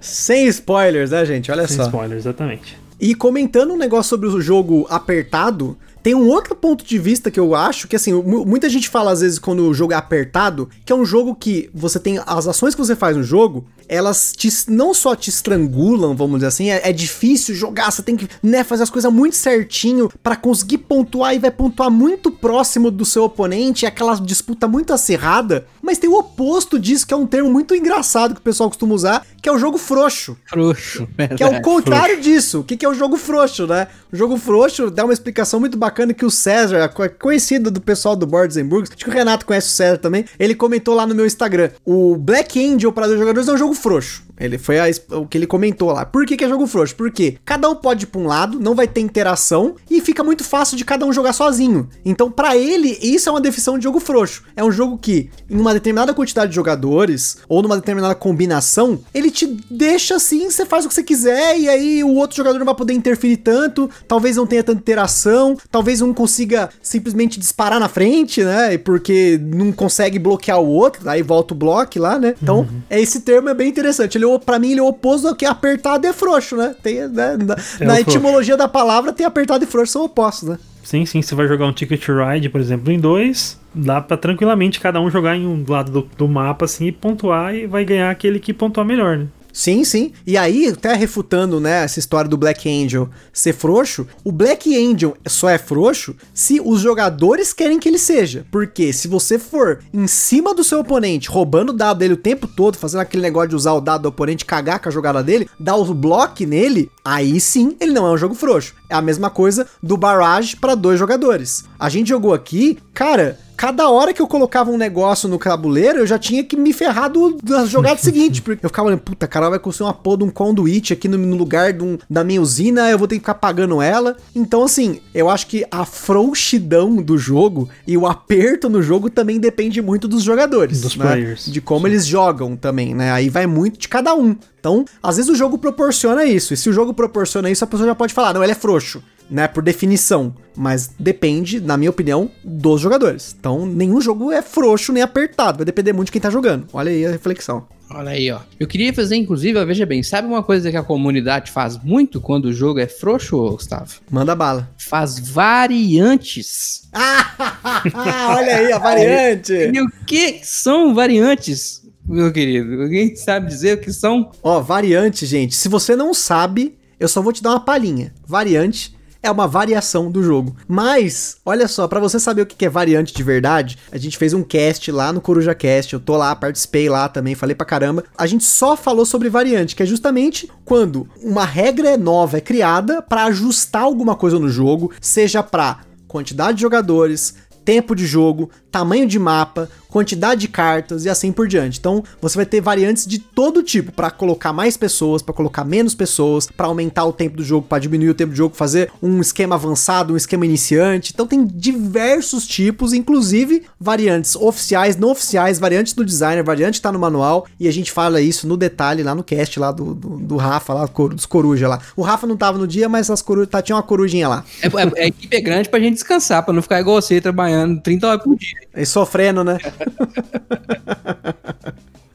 Sem spoilers, né, gente? Olha Sem só. Sem spoilers, exatamente. E comentando um negócio sobre o jogo apertado, tem um outro ponto de vista que eu acho que, assim, muita gente fala às vezes quando o jogo é apertado, que é um jogo que você tem. As ações que você faz no jogo, elas te, não só te estrangulam, vamos dizer assim, é, é difícil jogar, você tem que né, fazer as coisas muito certinho para conseguir pontuar e vai pontuar muito próximo do seu oponente, é aquela disputa muito acirrada. Mas tem o oposto disso, que é um termo muito engraçado que o pessoal costuma usar, que é o jogo frouxo. Frouxo, verdade. Que é o contrário frouxo. disso. O que é o jogo frouxo, né? O jogo frouxo dá uma explicação muito bacana que o César, conhecido do pessoal do Boards and Burgers, acho que o Renato conhece o César também, ele comentou lá no meu Instagram. O Black Angel para dois jogadores é um jogo frouxo. Ele foi a, o que ele comentou lá. Por que, que é jogo frouxo? Porque cada um pode ir pra um lado, não vai ter interação e fica muito fácil de cada um jogar sozinho. Então, para ele, isso é uma definição de jogo frouxo. É um jogo que, em uma determinada quantidade de jogadores ou numa determinada combinação, ele te deixa assim, você faz o que você quiser e aí o outro jogador não vai poder interferir tanto, talvez não tenha tanta interação, talvez um consiga simplesmente disparar na frente, né? Porque não consegue bloquear o outro, aí volta o bloco lá, né? Então, uhum. esse termo é bem interessante. Ele para mim, ele é o oposto do que apertado é frouxo, né? Tem, né? Na, é na etimologia da palavra, tem apertado e frouxo são opostos, né? Sim, sim. Você vai jogar um Ticket Ride, por exemplo, em dois, dá para tranquilamente cada um jogar em um lado do, do, mapa assim e pontuar e vai ganhar aquele que pontuar melhor, né? Sim, sim. E aí, até refutando, né, essa história do Black Angel ser frouxo, o Black Angel só é frouxo se os jogadores querem que ele seja. Porque se você for em cima do seu oponente, roubando o dado dele o tempo todo, fazendo aquele negócio de usar o dado do oponente, cagar com a jogada dele, dar o bloco nele, aí sim ele não é um jogo frouxo. É a mesma coisa do barrage para dois jogadores. A gente jogou aqui, cara, cada hora que eu colocava um negócio no tabuleiro, eu já tinha que me ferrar do, da jogada seguinte. Porque eu ficava olhando, puta, cara, vai construir uma porra de um conduit aqui no, no lugar um, da minha usina, eu vou ter que ficar pagando ela. Então, assim, eu acho que a frouxidão do jogo e o aperto no jogo também depende muito dos jogadores. Dos né? players. De como Sim. eles jogam também, né? Aí vai muito de cada um. Então, às vezes o jogo proporciona isso. E se o jogo proporciona isso, a pessoa já pode falar, não, ele é frouxo né, por definição, mas depende, na minha opinião, dos jogadores. Então, nenhum jogo é frouxo nem apertado, vai depender muito de quem tá jogando. Olha aí a reflexão. Olha aí, ó. Eu queria fazer, inclusive, veja bem, sabe uma coisa que a comunidade faz muito quando o jogo é frouxo, Gustavo? Manda bala. Faz variantes. Ah, olha aí a variante. E o que são variantes, meu querido? Alguém sabe dizer o que são? Ó, variante, gente. Se você não sabe, eu só vou te dar uma palhinha. Variante é uma variação do jogo. Mas, olha só, para você saber o que é variante de verdade, a gente fez um cast lá no Coruja Cast, eu tô lá, participei lá também, falei pra caramba. A gente só falou sobre variante, que é justamente quando uma regra nova é criada para ajustar alguma coisa no jogo, seja para quantidade de jogadores, tempo de jogo, tamanho de mapa, quantidade de cartas e assim por diante. Então, você vai ter variantes de todo tipo para colocar mais pessoas, para colocar menos pessoas, para aumentar o tempo do jogo, para diminuir o tempo do jogo, fazer um esquema avançado, um esquema iniciante. Então, tem diversos tipos, inclusive variantes oficiais, não oficiais, variantes do designer, variante tá no manual e a gente fala isso no detalhe lá no cast lá do, do, do Rafa, lá dos coruja lá. O Rafa não tava no dia, mas as corujas, tá, tinha uma corujinha lá. É, é, a equipe é grande pra gente descansar, pra não ficar igual você trabalhando 30 horas por dia. E sofrendo, né?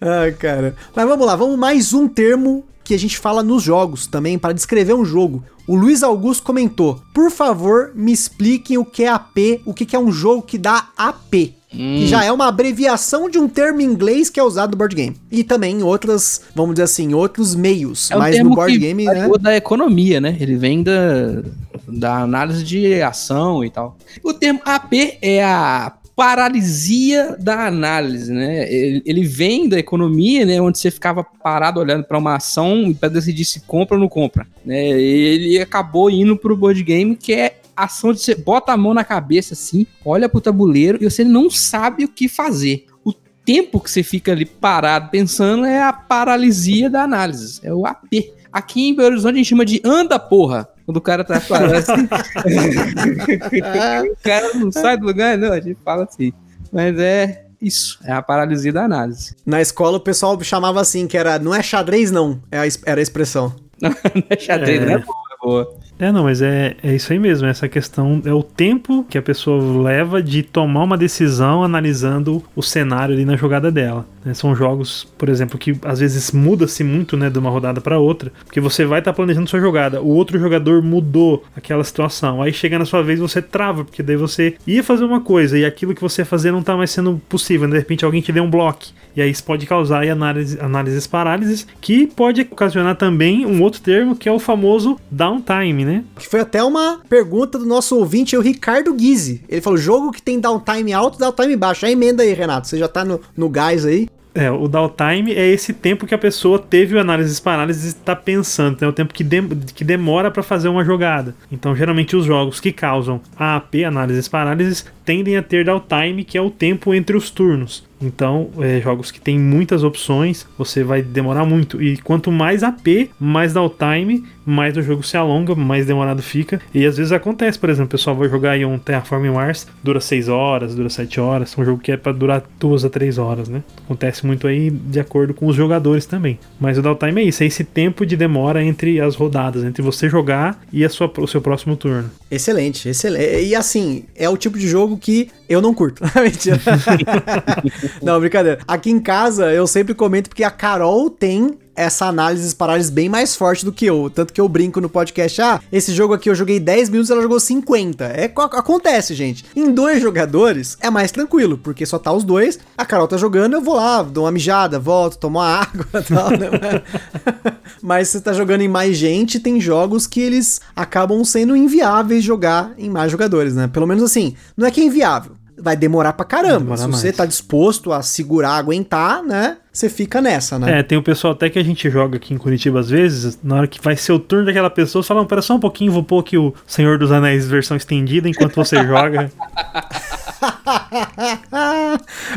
Ai, cara. Mas vamos lá, vamos mais um termo que a gente fala nos jogos também para descrever um jogo. O Luiz Augusto comentou: Por favor, me expliquem o que é AP, o que é um jogo que dá AP. Hum. Que já é uma abreviação de um termo em inglês que é usado no board game. E também em outras, vamos dizer assim, outros meios. É um mas no board game. Né? da economia, né? Ele vem da, da análise de ação e tal. O termo AP é a paralisia da análise, né? Ele, ele, vem da economia, né? Onde você ficava parado olhando para uma ação para decidir se compra ou não compra, né? Ele acabou indo pro board game que é ação de você bota a mão na cabeça assim, olha pro tabuleiro e você não sabe o que fazer. O tempo que você fica ali parado pensando é a paralisia da análise, é o AP. Aqui em Belo Horizonte a gente chama de anda porra. Quando o cara tá parado assim. o cara não sai do lugar, não, a gente fala assim. Mas é isso, é a paralisia da análise. Na escola o pessoal chamava assim, que era, não é xadrez não, é a, era a expressão. não é xadrez, é. não é boa, é boa. É, não, mas é, é isso aí mesmo. Essa questão é o tempo que a pessoa leva de tomar uma decisão analisando o cenário ali na jogada dela. Né? São jogos, por exemplo, que às vezes muda-se muito né, de uma rodada para outra, porque você vai estar tá planejando sua jogada, o outro jogador mudou aquela situação, aí chega na sua vez você trava, porque daí você ia fazer uma coisa e aquilo que você ia fazer não está mais sendo possível. Né? De repente alguém te deu um bloco, e aí isso pode causar aí análise, análises parálises, que pode ocasionar também um outro termo que é o famoso downtime, né? Que foi até uma pergunta do nosso ouvinte, o Ricardo Guise. Ele falou: jogo que tem downtime alto, downtime baixo. A emenda aí, Renato. Você já tá no, no gás aí. É, o downtime é esse tempo que a pessoa teve o análise parálises e está pensando, é né? o tempo que, de, que demora para fazer uma jogada. Então, geralmente, os jogos que causam AAP, análises parálises, tendem a ter downtime, que é o tempo entre os turnos. Então, é, jogos que tem muitas opções, você vai demorar muito. E quanto mais AP, mais downtime, mais o jogo se alonga, mais demorado fica. E às vezes acontece, por exemplo, o pessoal vai jogar aí um Terraforming Mars, dura 6 horas, dura 7 horas, um jogo que é para durar 2 a 3 horas, né? Acontece muito aí de acordo com os jogadores também. Mas o downtime é isso, é esse tempo de demora entre as rodadas, entre você jogar e a sua, o seu próximo turno. Excelente, excelente. E assim, é o tipo de jogo que eu não curto. Mentira. não, brincadeira. Aqui em casa eu sempre comento porque a Carol tem essa análise parálises bem mais forte do que eu. Tanto que eu brinco no podcast, ah, esse jogo aqui eu joguei 10 minutos, ela jogou 50. É, acontece, gente. Em dois jogadores é mais tranquilo, porque só tá os dois, a Carol tá jogando, eu vou lá, dou uma mijada, volto, tomo uma água e tal, né? Mas se tá jogando em mais gente, tem jogos que eles acabam sendo inviáveis jogar em mais jogadores, né? Pelo menos assim, não é que é inviável vai demorar pra caramba. Se você tá disposto a segurar, aguentar, né? Você fica nessa, né? É, tem o pessoal até que a gente joga aqui em Curitiba às vezes, na hora que vai ser o turno daquela pessoa, fala, pera só um pouquinho, vou pôr aqui o Senhor dos Anéis versão estendida enquanto você joga.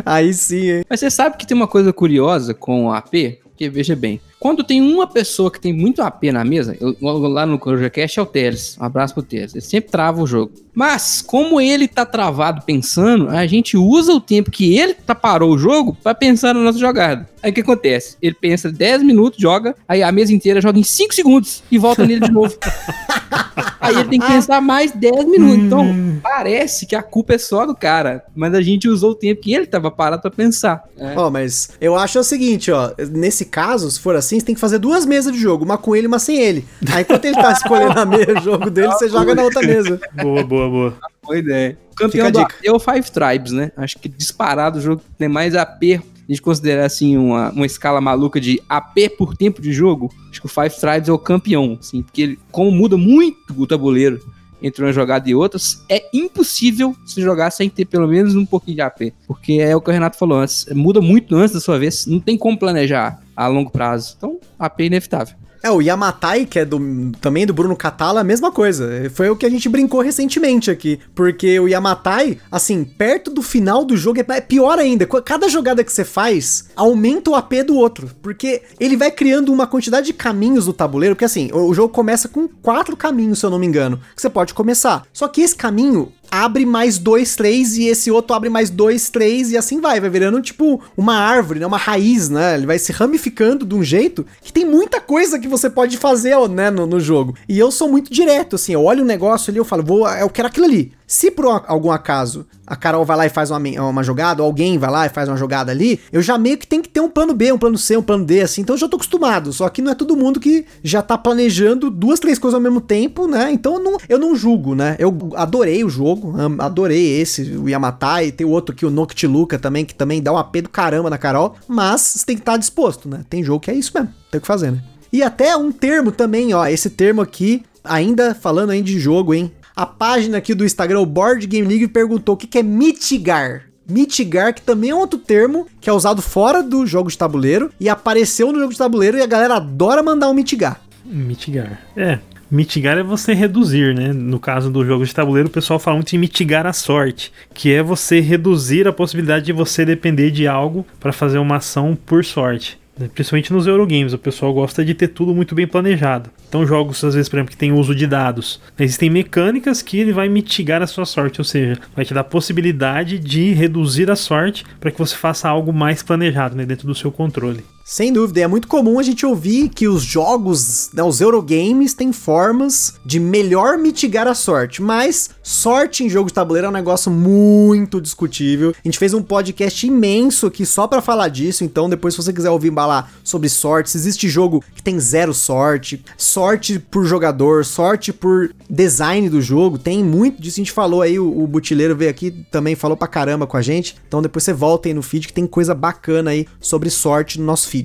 Aí sim, hein? Mas você sabe que tem uma coisa curiosa com o AP? Porque, veja bem, quando tem uma pessoa que tem muito AP na mesa, eu, lá no CorujaCast é o Teles. Um abraço pro Teles. Ele sempre trava o jogo. Mas, como ele tá travado pensando, a gente usa o tempo que ele tá parou o jogo para pensar na nossa jogada. Aí o que acontece? Ele pensa 10 minutos, joga, aí a mesa inteira joga em 5 segundos e volta nele de novo. aí ele tem que pensar mais 10 minutos. Então, hum. parece que a culpa é só do cara, mas a gente usou o tempo que ele tava parado para pensar. É. Ó, mas eu acho o seguinte, ó, nesse caso, se for assim, você tem que fazer duas mesas de jogo, uma com ele e uma sem ele. Aí enquanto ele tá escolhendo a mesa, o jogo dele, você joga na outra mesa. Boa, boa, boa. Boa ideia. campeão do é o Five Tribes, né? Acho que disparado o jogo tem mais AP a gente considerar assim uma, uma escala maluca de AP por tempo de jogo, acho que o Five Tribes é o campeão, assim, porque ele, como muda muito o tabuleiro entre uma jogada e outras, é impossível se jogar sem ter pelo menos um pouquinho de AP. Porque é o que o Renato falou antes, muda muito antes da sua vez, não tem como planejar a longo prazo. Então, AP é inevitável. É, o Yamatai, que é do, também do Bruno Catala, a mesma coisa. Foi o que a gente brincou recentemente aqui. Porque o Yamatai, assim, perto do final do jogo é pior ainda. Cada jogada que você faz aumenta o AP do outro. Porque ele vai criando uma quantidade de caminhos no tabuleiro. Porque assim, o jogo começa com quatro caminhos, se eu não me engano, que você pode começar. Só que esse caminho abre mais dois, três, e esse outro abre mais dois, três, e assim vai, vai virando tipo uma árvore, né? Uma raiz, né? Ele vai se ramificando de um jeito que tem muita coisa que você pode fazer, né, no, no jogo. E eu sou muito direto, assim, eu olho o um negócio ali, eu falo, vou, eu quero aquilo ali. Se por algum acaso a Carol vai lá e faz uma, uma jogada, ou alguém vai lá e faz uma jogada ali, eu já meio que tem que ter um plano B, um plano C, um plano D, assim, então eu já tô acostumado. Só que não é todo mundo que já tá planejando duas, três coisas ao mesmo tempo, né? Então eu não, eu não julgo, né? Eu adorei o jogo, adorei esse, o Yamatai, tem o outro aqui, o Noctiluca também, que também dá um AP do caramba na Carol, mas você tem que estar tá disposto, né? Tem jogo que é isso mesmo, tem que fazer, né? E até um termo também, ó, esse termo aqui, ainda falando aí de jogo, hein? A página aqui do Instagram, o Board Game League, perguntou o que, que é mitigar. Mitigar, que também é outro termo que é usado fora do jogo de tabuleiro e apareceu no jogo de tabuleiro e a galera adora mandar um mitigar. Mitigar. É, Mitigar é você reduzir, né? No caso do jogo de tabuleiro, o pessoal fala muito em mitigar a sorte, que é você reduzir a possibilidade de você depender de algo para fazer uma ação por sorte. Né? Principalmente nos Eurogames, o pessoal gosta de ter tudo muito bem planejado. Então, jogos, às vezes, por exemplo, que tem uso de dados, existem mecânicas que ele vai mitigar a sua sorte, ou seja, vai te dar a possibilidade de reduzir a sorte para que você faça algo mais planejado né, dentro do seu controle. Sem dúvida, é muito comum a gente ouvir que os jogos, né, os Eurogames, têm formas de melhor mitigar a sorte, mas sorte em jogo de tabuleiro é um negócio muito discutível. A gente fez um podcast imenso aqui só para falar disso, então depois se você quiser ouvir falar sobre sorte, se existe jogo que tem zero sorte, sorte por jogador, sorte por design do jogo, tem muito disso. A gente falou aí, o, o Butileiro veio aqui também falou pra caramba com a gente, então depois você volta aí no feed que tem coisa bacana aí sobre sorte no nosso feed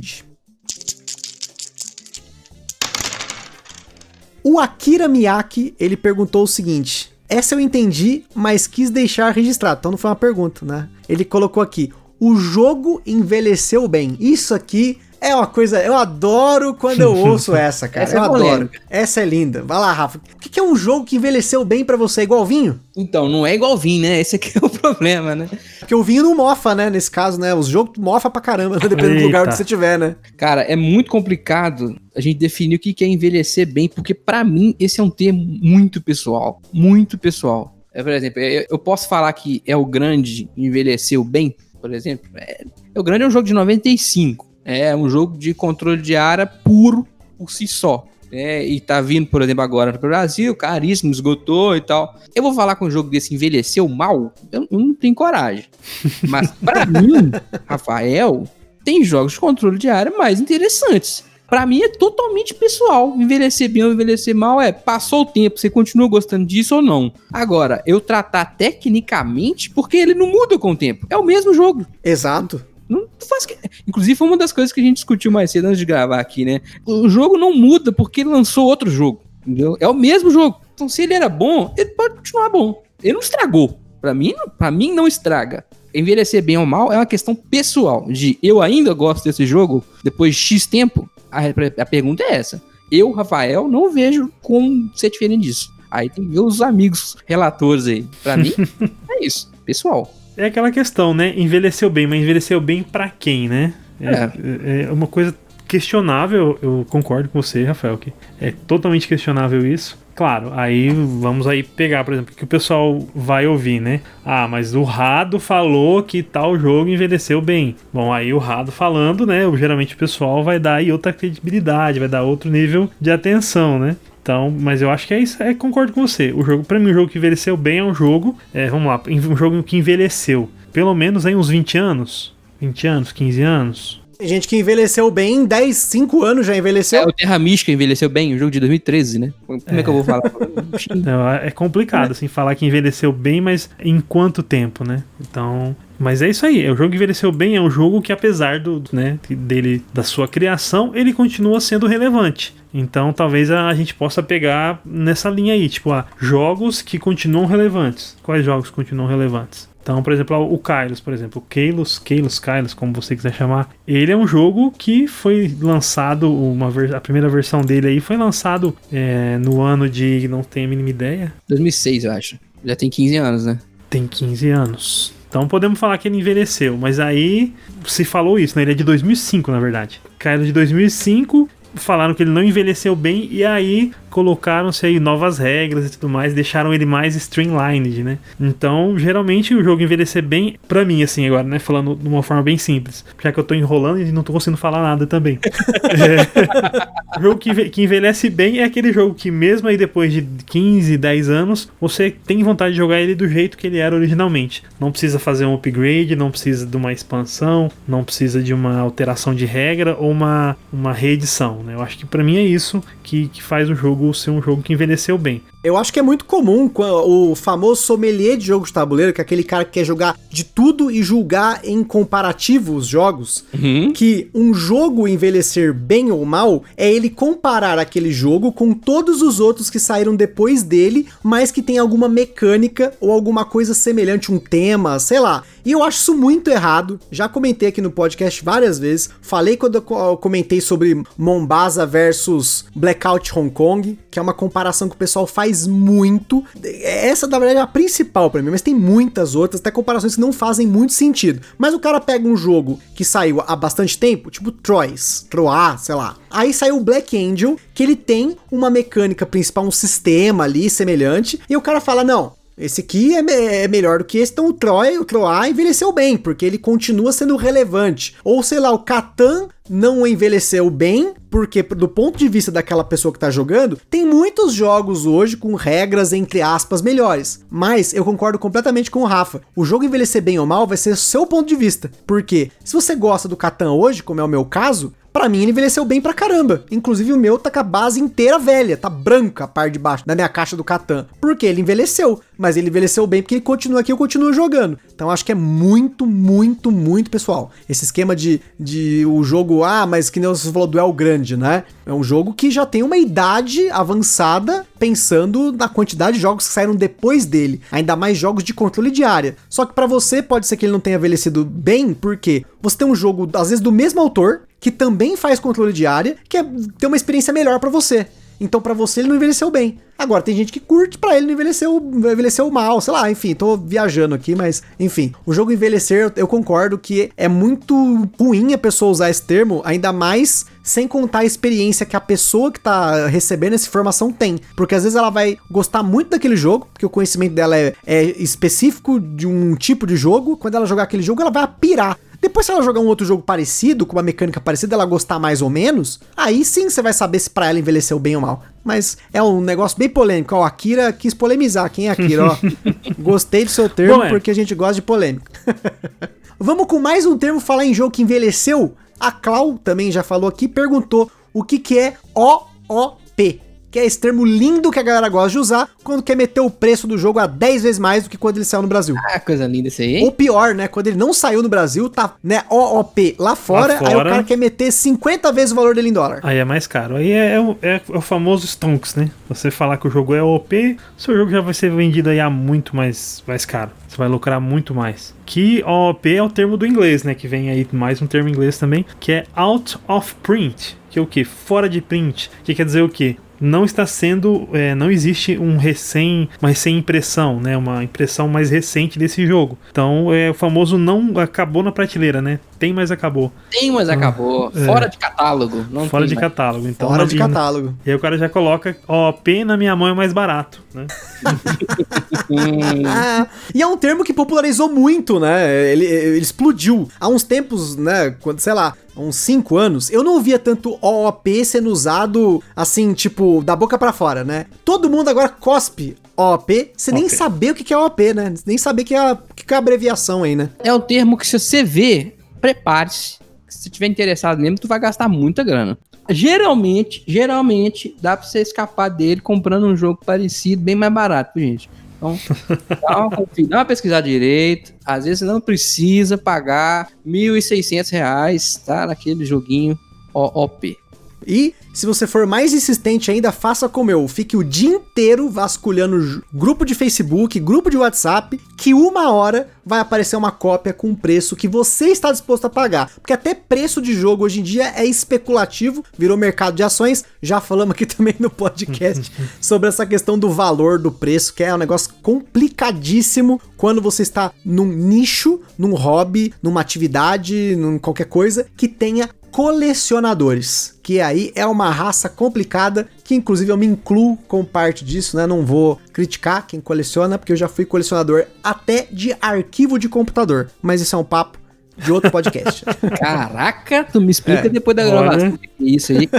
O Akira Miyake, ele perguntou o seguinte: essa eu entendi, mas quis deixar registrado. Então não foi uma pergunta, né? Ele colocou aqui: o jogo envelheceu bem. Isso aqui é uma coisa, eu adoro quando eu ouço essa, cara. essa eu é adoro. Essa é linda. Vai lá, Rafa. O que é um jogo que envelheceu bem para você? Igual vinho? Então, não é igual vinho, né? Esse aqui é o problema, né? Porque o vinho não mofa, né? Nesse caso, né? Os jogos mofa pra caramba, dependendo Eita. do lugar que você tiver, né? Cara, é muito complicado a gente definir o que é envelhecer bem, porque para mim esse é um termo muito pessoal. Muito pessoal. É, por exemplo, eu posso falar que é o grande envelheceu bem, por exemplo. É, o grande é um jogo de 95. É um jogo de controle de área puro por si só. É, e tá vindo, por exemplo, agora pro Brasil, caríssimo, esgotou e tal. Eu vou falar com um jogo desse envelheceu mal? Eu, eu não tenho coragem. Mas para mim, Rafael, tem jogos de controle de área mais interessantes. Para mim é totalmente pessoal. Envelhecer bem ou envelhecer mal é passou o tempo, você continua gostando disso ou não. Agora, eu tratar tecnicamente, porque ele não muda com o tempo. É o mesmo jogo. Exato. Não faz que... Inclusive, foi uma das coisas que a gente discutiu mais cedo antes de gravar aqui, né? O jogo não muda porque ele lançou outro jogo. Entendeu? É o mesmo jogo. Então, se ele era bom, ele pode continuar bom. Ele não estragou. Para mim, para mim não estraga. Envelhecer bem ou mal é uma questão pessoal. De eu ainda gosto desse jogo depois de X tempo. A, a pergunta é essa. Eu, Rafael, não vejo como ser diferente disso. Aí tem meus amigos relatores aí. Para mim, é isso. Pessoal é aquela questão, né? Envelheceu bem, mas envelheceu bem para quem, né? É, é. é, uma coisa questionável, eu concordo com você, Rafael, que é totalmente questionável isso. Claro, aí vamos aí pegar, por exemplo, que o pessoal vai ouvir, né? Ah, mas o Rado falou que tal jogo envelheceu bem. Bom, aí o Rado falando, né? Geralmente o pessoal vai dar aí outra credibilidade, vai dar outro nível de atenção, né? Então, mas eu acho que é isso, é, concordo com você. O jogo, para mim, o jogo que envelheceu bem é um jogo, é, vamos lá, um jogo que envelheceu pelo menos aí uns 20 anos, 20 anos, 15 anos. Tem gente que envelheceu bem, 10, 5 anos já envelheceu. É, o Terra Mística envelheceu bem, o jogo de 2013, né? Como é, é que eu vou falar? Não, é complicado, assim, falar que envelheceu bem, mas em quanto tempo, né? Então, mas é isso aí, é o jogo envelheceu bem, é um jogo que apesar do, né, dele, da sua criação, ele continua sendo relevante. Então talvez a, gente possa pegar nessa linha aí, tipo, ah, jogos que continuam relevantes. Quais jogos continuam relevantes? Então, por exemplo, o Kylos, por exemplo, o Kylos, Kylos, Kylos, como você quiser chamar, ele é um jogo que foi lançado, uma a primeira versão dele aí foi lançado é, no ano de, não tenho a mínima ideia. 2006, eu acho. Já tem 15 anos, né? Tem 15 anos. Então podemos falar que ele envelheceu, mas aí se falou isso, né? Ele é de 2005, na verdade. Kylos de 2005, falaram que ele não envelheceu bem e aí colocaram-se aí novas regras e tudo mais, deixaram ele mais streamlined, né? Então, geralmente o jogo envelhecer bem, para mim, assim, agora, né? Falando de uma forma bem simples, já que eu tô enrolando e não tô conseguindo falar nada também. é, o jogo que, que envelhece bem é aquele jogo que, mesmo aí depois de 15, 10 anos, você tem vontade de jogar ele do jeito que ele era originalmente. Não precisa fazer um upgrade, não precisa de uma expansão, não precisa de uma alteração de regra ou uma, uma reedição, né? Eu acho que para mim é isso que, que faz o jogo ser um jogo que envelheceu bem. Eu acho que é muito comum o famoso sommelier de jogo de tabuleiro, que é aquele cara que quer jogar de tudo e julgar em comparativo os jogos, uhum. que um jogo envelhecer bem ou mal é ele comparar aquele jogo com todos os outros que saíram depois dele, mas que tem alguma mecânica ou alguma coisa semelhante, um tema, sei lá. E eu acho isso muito errado. Já comentei aqui no podcast várias vezes. Falei quando eu comentei sobre Mombasa versus Blackout Hong Kong, que é uma comparação que o pessoal faz muito. Essa, na verdade, é a principal para mim, mas tem muitas outras, até comparações que não fazem muito sentido. Mas o cara pega um jogo que saiu há bastante tempo, tipo Troyes, Troá, sei lá. Aí saiu o Black Angel, que ele tem uma mecânica principal, um sistema ali semelhante, e o cara fala: não, esse aqui é, me é, melhor do que esse, então o Troy, o Troy envelheceu bem, porque ele continua sendo relevante. Ou sei lá, o Catan não envelheceu bem, porque do ponto de vista daquela pessoa que tá jogando, tem muitos jogos hoje com regras entre aspas melhores. Mas eu concordo completamente com o Rafa. O jogo envelhecer bem ou mal vai ser seu ponto de vista. Porque se você gosta do Catan hoje, como é o meu caso, para mim ele envelheceu bem pra caramba. Inclusive o meu tá com a base inteira velha, tá branca a parte de baixo da minha caixa do Catan. Porque ele envelheceu, mas ele envelheceu bem porque ele continua aqui, eu continuo jogando. Então acho que é muito, muito, muito pessoal. Esse esquema de, de o jogo, ah, mas que nem você falou, duel grande, né? É um jogo que já tem uma idade avançada pensando na quantidade de jogos que saíram depois dele. Ainda mais jogos de controle de área. Só que para você pode ser que ele não tenha envelhecido bem, porque você tem um jogo, às vezes, do mesmo autor, que também faz controle de área, que é ter uma experiência melhor para você. Então, para você, ele não envelheceu bem. Agora, tem gente que curte, para ele não envelheceu, envelheceu mal, sei lá, enfim, tô viajando aqui, mas enfim. O jogo envelhecer, eu concordo que é muito ruim a pessoa usar esse termo, ainda mais sem contar a experiência que a pessoa que tá recebendo essa informação tem. Porque às vezes ela vai gostar muito daquele jogo, porque o conhecimento dela é, é específico de um tipo de jogo. Quando ela jogar aquele jogo, ela vai pirar. Depois, se ela jogar um outro jogo parecido, com uma mecânica parecida, ela gostar mais ou menos, aí sim você vai saber se pra ela envelheceu bem ou mal. Mas é um negócio bem polêmico. Ó, o Akira quis polemizar. Quem é Akira? Ó, gostei do seu termo Bom, é. porque a gente gosta de polêmica. Vamos com mais um termo falar em jogo que envelheceu. A Clau também já falou aqui, perguntou o que, que é OOP que é esse termo lindo que a galera gosta de usar quando quer meter o preço do jogo a 10 vezes mais do que quando ele saiu no Brasil. Ah, coisa linda isso aí, hein? Ou pior, né? Quando ele não saiu no Brasil, tá, né, OOP lá fora, lá fora, aí o cara quer meter 50 vezes o valor dele em dólar. Aí é mais caro. Aí é, é, o, é o famoso stonks, né? Você falar que o jogo é OP, seu jogo já vai ser vendido aí a muito mais, mais caro. Você vai lucrar muito mais. Que OP é o termo do inglês, né? Que vem aí mais um termo em inglês também, que é out of print. Que é o que? Fora de print. Que quer dizer o que? Não está sendo, é, não existe um recém, uma recém impressão, né, uma impressão mais recente desse jogo. Então é o famoso não acabou na prateleira, né? Tem, mas acabou. Tem, mas acabou. É. Fora de catálogo. Não Fora de mais. catálogo. Então, Fora de catálogo. E aí o cara já coloca, ó, P na minha mão é mais barato, né? ah, e é um termo que popularizou muito, né? Ele, ele explodiu. Há uns tempos, né? Quando, sei lá, uns 5 anos, eu não via tanto OOP sendo usado assim, tipo, da boca para fora, né? Todo mundo agora cospe OP, você nem saber o que é OP, né? Nem saber que é a, que é a abreviação aí, né? É um termo que se você vê, prepare-se. Se tiver interessado mesmo, tu vai gastar muita grana. Geralmente, geralmente, dá pra você escapar dele comprando um jogo parecido, bem mais barato, gente. Então, dá uma, dá uma pesquisada direito. Às vezes você não precisa pagar R$ 1.600, tá? Naquele joguinho OP. E se você for mais insistente ainda, faça como eu. Fique o dia inteiro vasculhando grupo de Facebook, grupo de WhatsApp, que uma hora vai aparecer uma cópia com um preço que você está disposto a pagar. Porque até preço de jogo hoje em dia é especulativo, virou mercado de ações. Já falamos aqui também no podcast sobre essa questão do valor do preço, que é um negócio complicadíssimo quando você está num nicho, num hobby, numa atividade, num qualquer coisa que tenha colecionadores, que aí é uma raça complicada, que inclusive eu me incluo com parte disso, né? Não vou criticar quem coleciona, porque eu já fui colecionador até de arquivo de computador, mas isso é um papo de outro podcast. Caraca, tu me explica é, depois da gravação é isso aí.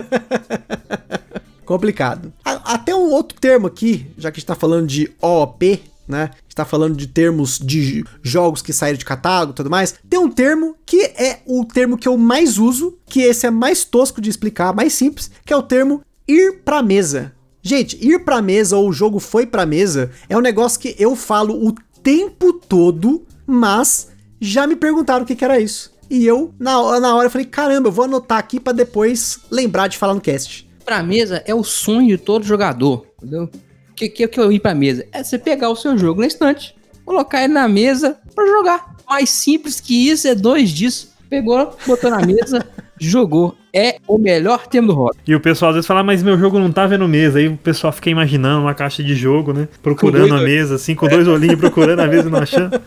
Complicado. Até um outro termo aqui, já que a gente tá falando de OOP, né? Está falando de termos de jogos que saíram de catálogo e tudo mais. Tem um termo que é o termo que eu mais uso, que esse é mais tosco de explicar, mais simples, que é o termo ir pra mesa. Gente, ir pra mesa ou o jogo foi pra mesa é um negócio que eu falo o tempo todo, mas já me perguntaram o que, que era isso. E eu, na, na hora, falei: caramba, eu vou anotar aqui para depois lembrar de falar no cast. Pra mesa é o sonho de todo jogador, entendeu? Que, que, que eu ir pra mesa? É você pegar o seu jogo na estante, colocar ele na mesa para jogar. Mais simples que isso é dois disso. Pegou, botou na mesa, jogou. É o melhor termo do rock. E o pessoal às vezes fala, mas meu jogo não tá vendo mesa. Aí o pessoal fica imaginando uma caixa de jogo, né? Procurando a mesa, assim, com dois olhinhos procurando a mesa e não achando.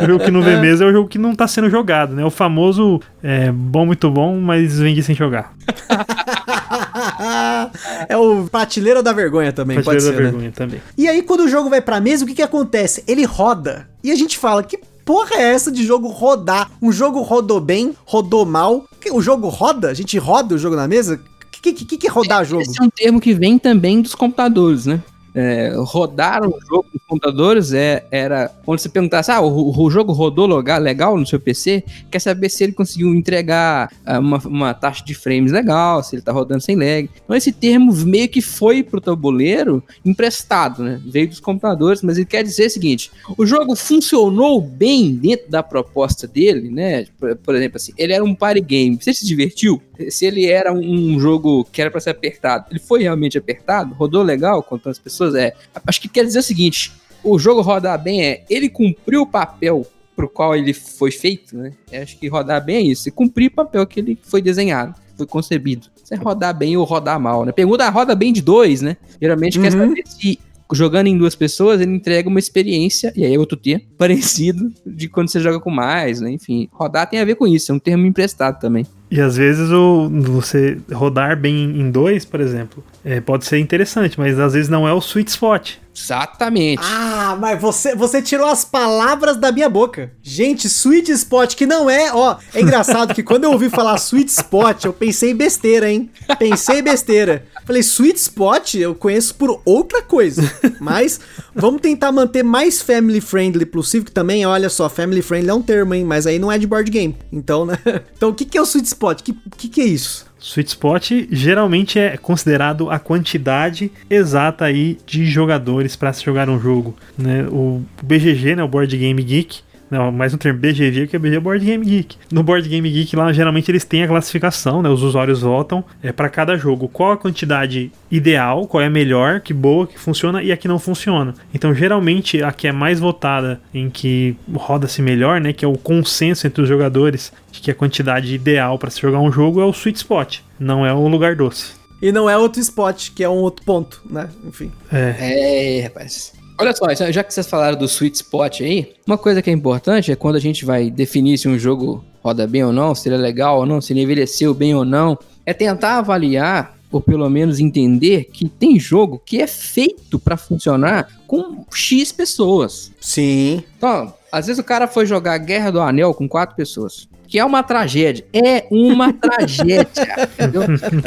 O jogo que não vê mesa é o jogo que não tá sendo jogado, né? O famoso é, bom, muito bom, mas vendi sem jogar. é o prateleira da vergonha também, prateleira pode ser, da né? vergonha também. E aí quando o jogo vai pra mesa, o que que acontece? Ele roda. E a gente fala, que porra é essa de jogo rodar? Um jogo rodou bem, rodou mal. O jogo roda? A gente roda o jogo na mesa? O que, que, que, é rodar jogo? Esse é um termo que vem também dos computadores, né? É, rodar um jogo nos computadores é, era onde você perguntasse, ah, o, o, jogo rodou legal no seu PC, quer saber se ele conseguiu entregar uh, uma, uma, taxa de frames legal, se ele tá rodando sem lag. Então esse termo meio que foi pro tabuleiro emprestado, né? Veio dos computadores, mas ele quer dizer o seguinte, o jogo funcionou bem dentro da proposta dele, né? Por, por exemplo, assim, ele era um party game, você se divertiu? Se ele era um jogo que era para ser apertado, ele foi realmente apertado? Rodou legal com tantas pessoas? Pessoas é. Acho que quer dizer o seguinte: o jogo rodar bem é ele cumpriu o papel pro qual ele foi feito, né? Eu acho que rodar bem é isso. Cumprir o papel que ele foi desenhado, foi concebido. Você rodar bem ou rodar mal, né? Pergunta roda bem de dois, né? Geralmente uhum. quer saber se jogando em duas pessoas, ele entrega uma experiência, e aí é outro termo, parecido de quando você joga com mais, né? Enfim, rodar tem a ver com isso, é um termo emprestado também. E às vezes o, você rodar bem em dois, por exemplo, é, pode ser interessante, mas às vezes não é o sweet spot. Exatamente. Ah, mas você, você tirou as palavras da minha boca. Gente, sweet spot, que não é, ó, é engraçado que quando eu ouvi falar sweet spot, eu pensei besteira, hein? Pensei besteira. Falei, sweet spot eu conheço por outra coisa. Mas vamos tentar manter mais family friendly possível, que também, olha só, family friendly é um termo, hein? Mas aí não é de board game. Então, né? Então, o que, que é o sweet spot? O que, que, que é isso? Sweet spot geralmente é considerado a quantidade exata aí de jogadores para se jogar um jogo. Né? O BGG, né, o Board Game Geek, não, mais um termo BGG que é BG Board Game Geek. No Board Game Geek lá, geralmente eles têm a classificação, né? Os usuários votam é para cada jogo. Qual a quantidade ideal, qual é a melhor, que boa, que funciona e a que não funciona. Então, geralmente, a que é mais votada, em que roda-se melhor, né? Que é o consenso entre os jogadores de que a quantidade ideal para se jogar um jogo é o sweet spot, não é o lugar doce. E não é outro spot, que é um outro ponto, né? Enfim. É, é rapaz. Olha só, já que vocês falaram do sweet spot aí, uma coisa que é importante é quando a gente vai definir se um jogo roda bem ou não, se ele é legal ou não, se ele envelheceu bem ou não, é tentar avaliar ou pelo menos entender que tem jogo que é feito para funcionar com X pessoas. Sim. Então, às vezes o cara foi jogar Guerra do Anel com quatro pessoas. Que é uma tragédia. É uma tragédia. Entendeu?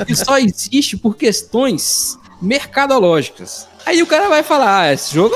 E só existe por questões mercadológicas. Aí o cara vai falar: ah, esse jogo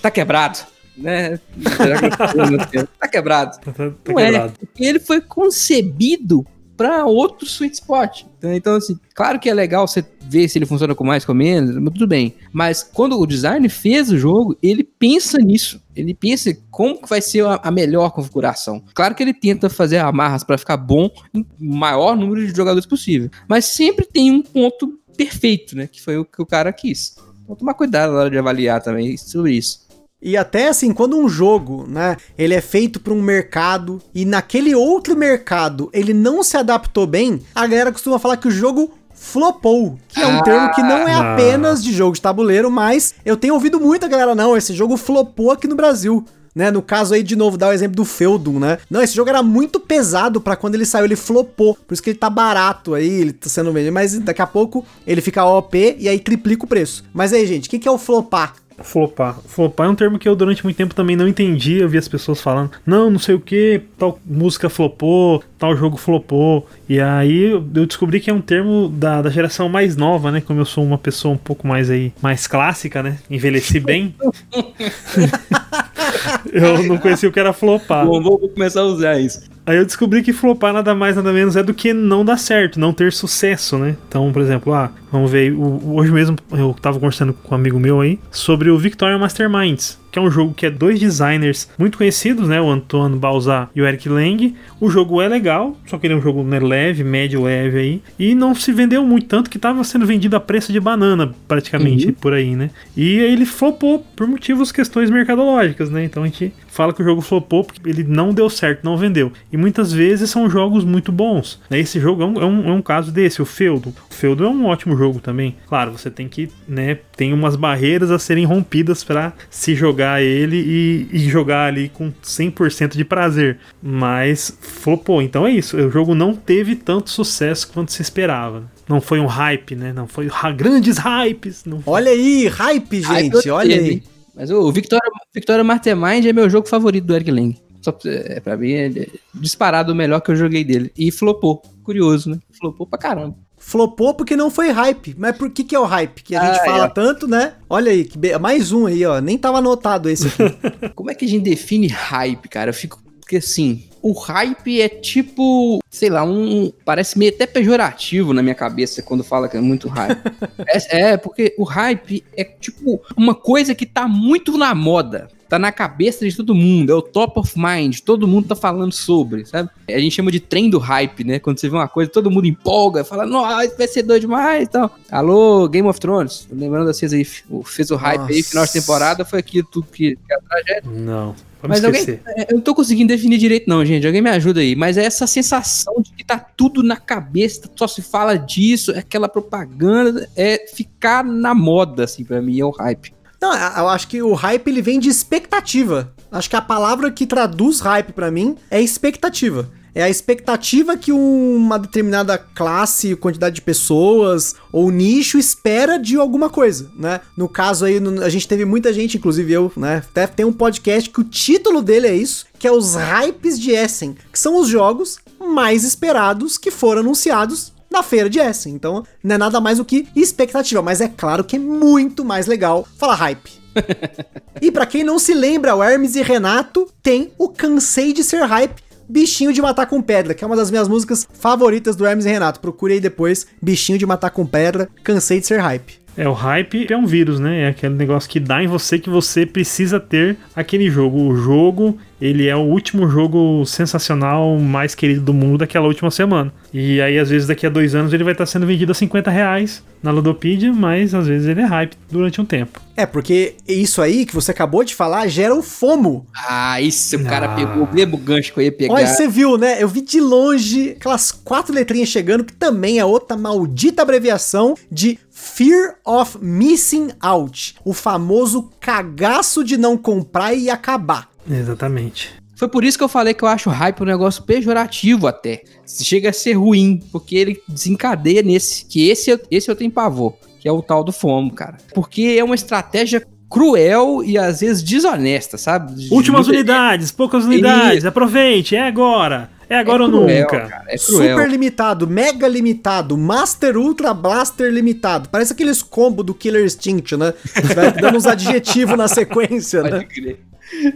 tá quebrado. Né? tá quebrado. Tá, tá, tá Não é, porque ele foi concebido para outro sweet spot. Então, então, assim, claro que é legal você ver se ele funciona com mais, com menos, tudo bem. Mas quando o design fez o jogo, ele pensa nisso. Ele pensa como que vai ser a, a melhor configuração. Claro que ele tenta fazer amarras para ficar bom em maior número de jogadores possível. Mas sempre tem um ponto perfeito, né? Que foi o que o cara quis. Então tomar cuidado na hora de avaliar também sobre isso. E até assim, quando um jogo, né, ele é feito para um mercado e naquele outro mercado ele não se adaptou bem, a galera costuma falar que o jogo flopou, que é um Ah, termo que não é não. apenas de jogo de tabuleiro, mas eu tenho ouvido muita galera, não, esse jogo flopou aqui no Brasil. Né, no caso aí, de novo, dá o exemplo do Feudum, né? Não, esse jogo era muito pesado pra quando ele saiu, ele flopou. Por isso que ele tá barato aí, ele tá sendo vendido. Mas daqui a pouco ele fica OP e aí triplica o preço. Mas aí, gente, o que, que é o flopar? Flopar. Flopar é um termo que eu durante muito tempo também não entendi. Eu vi as pessoas falando, não, não sei o que, tal música flopou, tal jogo flopou. E aí eu descobri que é um termo da, da geração mais nova, né? Como eu sou uma pessoa um pouco mais aí, mais clássica, né? Envelheci bem. eu não conhecia o que era flopar. Bom, vou, vou começar a usar isso. Aí eu descobri que flopar nada mais, nada menos é do que não dar certo, não ter sucesso, né? Então, por exemplo, ah, vamos ver, hoje mesmo eu tava conversando com um amigo meu aí sobre o Victoria Masterminds, que é um jogo que é dois designers muito conhecidos, né? O Antoine Balzar e o Eric Lang. O jogo é legal, só que ele é um jogo né, leve, médio leve aí, e não se vendeu muito, tanto que tava sendo vendido a preço de banana, praticamente, por aí, né? E ele flopou por motivos, questões mercadológicas, né? Então a gente fala que o jogo flopou porque ele não deu certo, não vendeu. E muitas vezes são jogos muito bons. né? Esse jogo é um, é um, é um caso desse, o Feudo. O Feudo é um ótimo jogo também. Claro, você tem que, né, tem umas barreiras a serem rompidas para se jogar ele e, e jogar ali com 100% de prazer. Mas flopou. Então é isso. O jogo não teve tanto sucesso quanto se esperava. Não foi um hype, né? Não foi grandes hypes. Não foi. Olha aí, hype, gente, eu olha teve. aí. Mas o Victoria, Victoria Mastermind é meu jogo favorito do Eric Lang. Só pra, é, pra mim é disparado o melhor que eu joguei dele. E flopou. Curioso, né? Flopou pra caramba. Flopou porque não foi hype. Mas por que, que é o hype? Que a gente Ah, fala é. tanto, né? Olha aí, que be- mais um aí, ó. Nem tava anotado esse aqui. Como é que a gente define hype, cara? Eu fico. Porque assim, o hype é tipo, sei lá, um. Parece meio até pejorativo na minha cabeça quando fala que é muito hype. é, é, porque o hype é tipo uma coisa que tá muito na moda. Tá na cabeça de todo mundo, é o top of mind, todo mundo tá falando sobre, sabe? A gente chama de trem do hype, né? Quando você vê uma coisa, todo mundo empolga, fala, nossa, vai ser doido demais e tal. Alô, Game of Thrones, lembrando vocês aí, fez o hype aí, Nossa. final de temporada, foi aquilo tudo que, que é a tragédia. Não. Vamos Mas alguém, esquecer. é, eu não tô conseguindo definir direito, não, gente. Alguém me ajuda aí. Mas é essa sensação de que tá tudo na cabeça, só se fala disso, é aquela propaganda, é ficar na moda, assim, pra mim, é o hype. Não, eu acho que o hype ele vem de expectativa. Acho que a palavra que traduz hype pra mim é expectativa. É a expectativa que uma determinada classe, quantidade de pessoas ou nicho espera de alguma coisa, né? No caso aí, a gente teve muita gente, inclusive eu, né? Até tem um podcast que o título dele é isso, que é os hypes de Essen, que são os jogos mais esperados que foram anunciados na feira de Essen. Então, não é nada mais do que expectativa, mas é claro que é muito mais legal falar hype. e pra quem não se lembra, o Hermes e Renato tem o Cansei de Ser Hype, Bichinho de Matar com Pedra, que é uma das minhas músicas favoritas do Hermes e Renato. Procure aí depois, Bichinho de Matar com Pedra, Cansei de Ser Hype. É, o hype é um vírus, né? É aquele negócio que dá em você que você precisa ter aquele jogo. O jogo, ele é o último jogo sensacional, mais querido do mundo daquela última semana. E aí, às vezes, daqui a dois anos, ele vai estar sendo vendido a 50 reais na Ludopedia, mas às vezes ele é hype durante um tempo. É, porque isso aí que você acabou de falar gera o FOMO. Ah, isso o cara Ah. pegou o mesmo gancho que eu ia pegar. Olha, você viu, né? Eu vi de longe aquelas quatro letrinhas chegando, que também é outra maldita abreviação de Fear of Missing Out. O famoso cagaço de não comprar e acabar. Exatamente. Foi por isso que eu falei que eu acho o hype um negócio pejorativo até. Chega a ser ruim, porque ele desencadeia nesse. Que esse, eu- esse eu tenho pavor, que é o tal do FOMO, cara. Porque é uma estratégia cruel e às vezes desonesta, sabe? Últimas de- unidades, poucas unidades, aproveite, é agora. É agora é ou cruel, nunca. cara, é cruel. Super limitado, mega limitado, Master Ultra Blaster limitado. Parece aqueles combos do Killer Instinct, né? Vai dando uns adjetivos na sequência, Pode né? crer.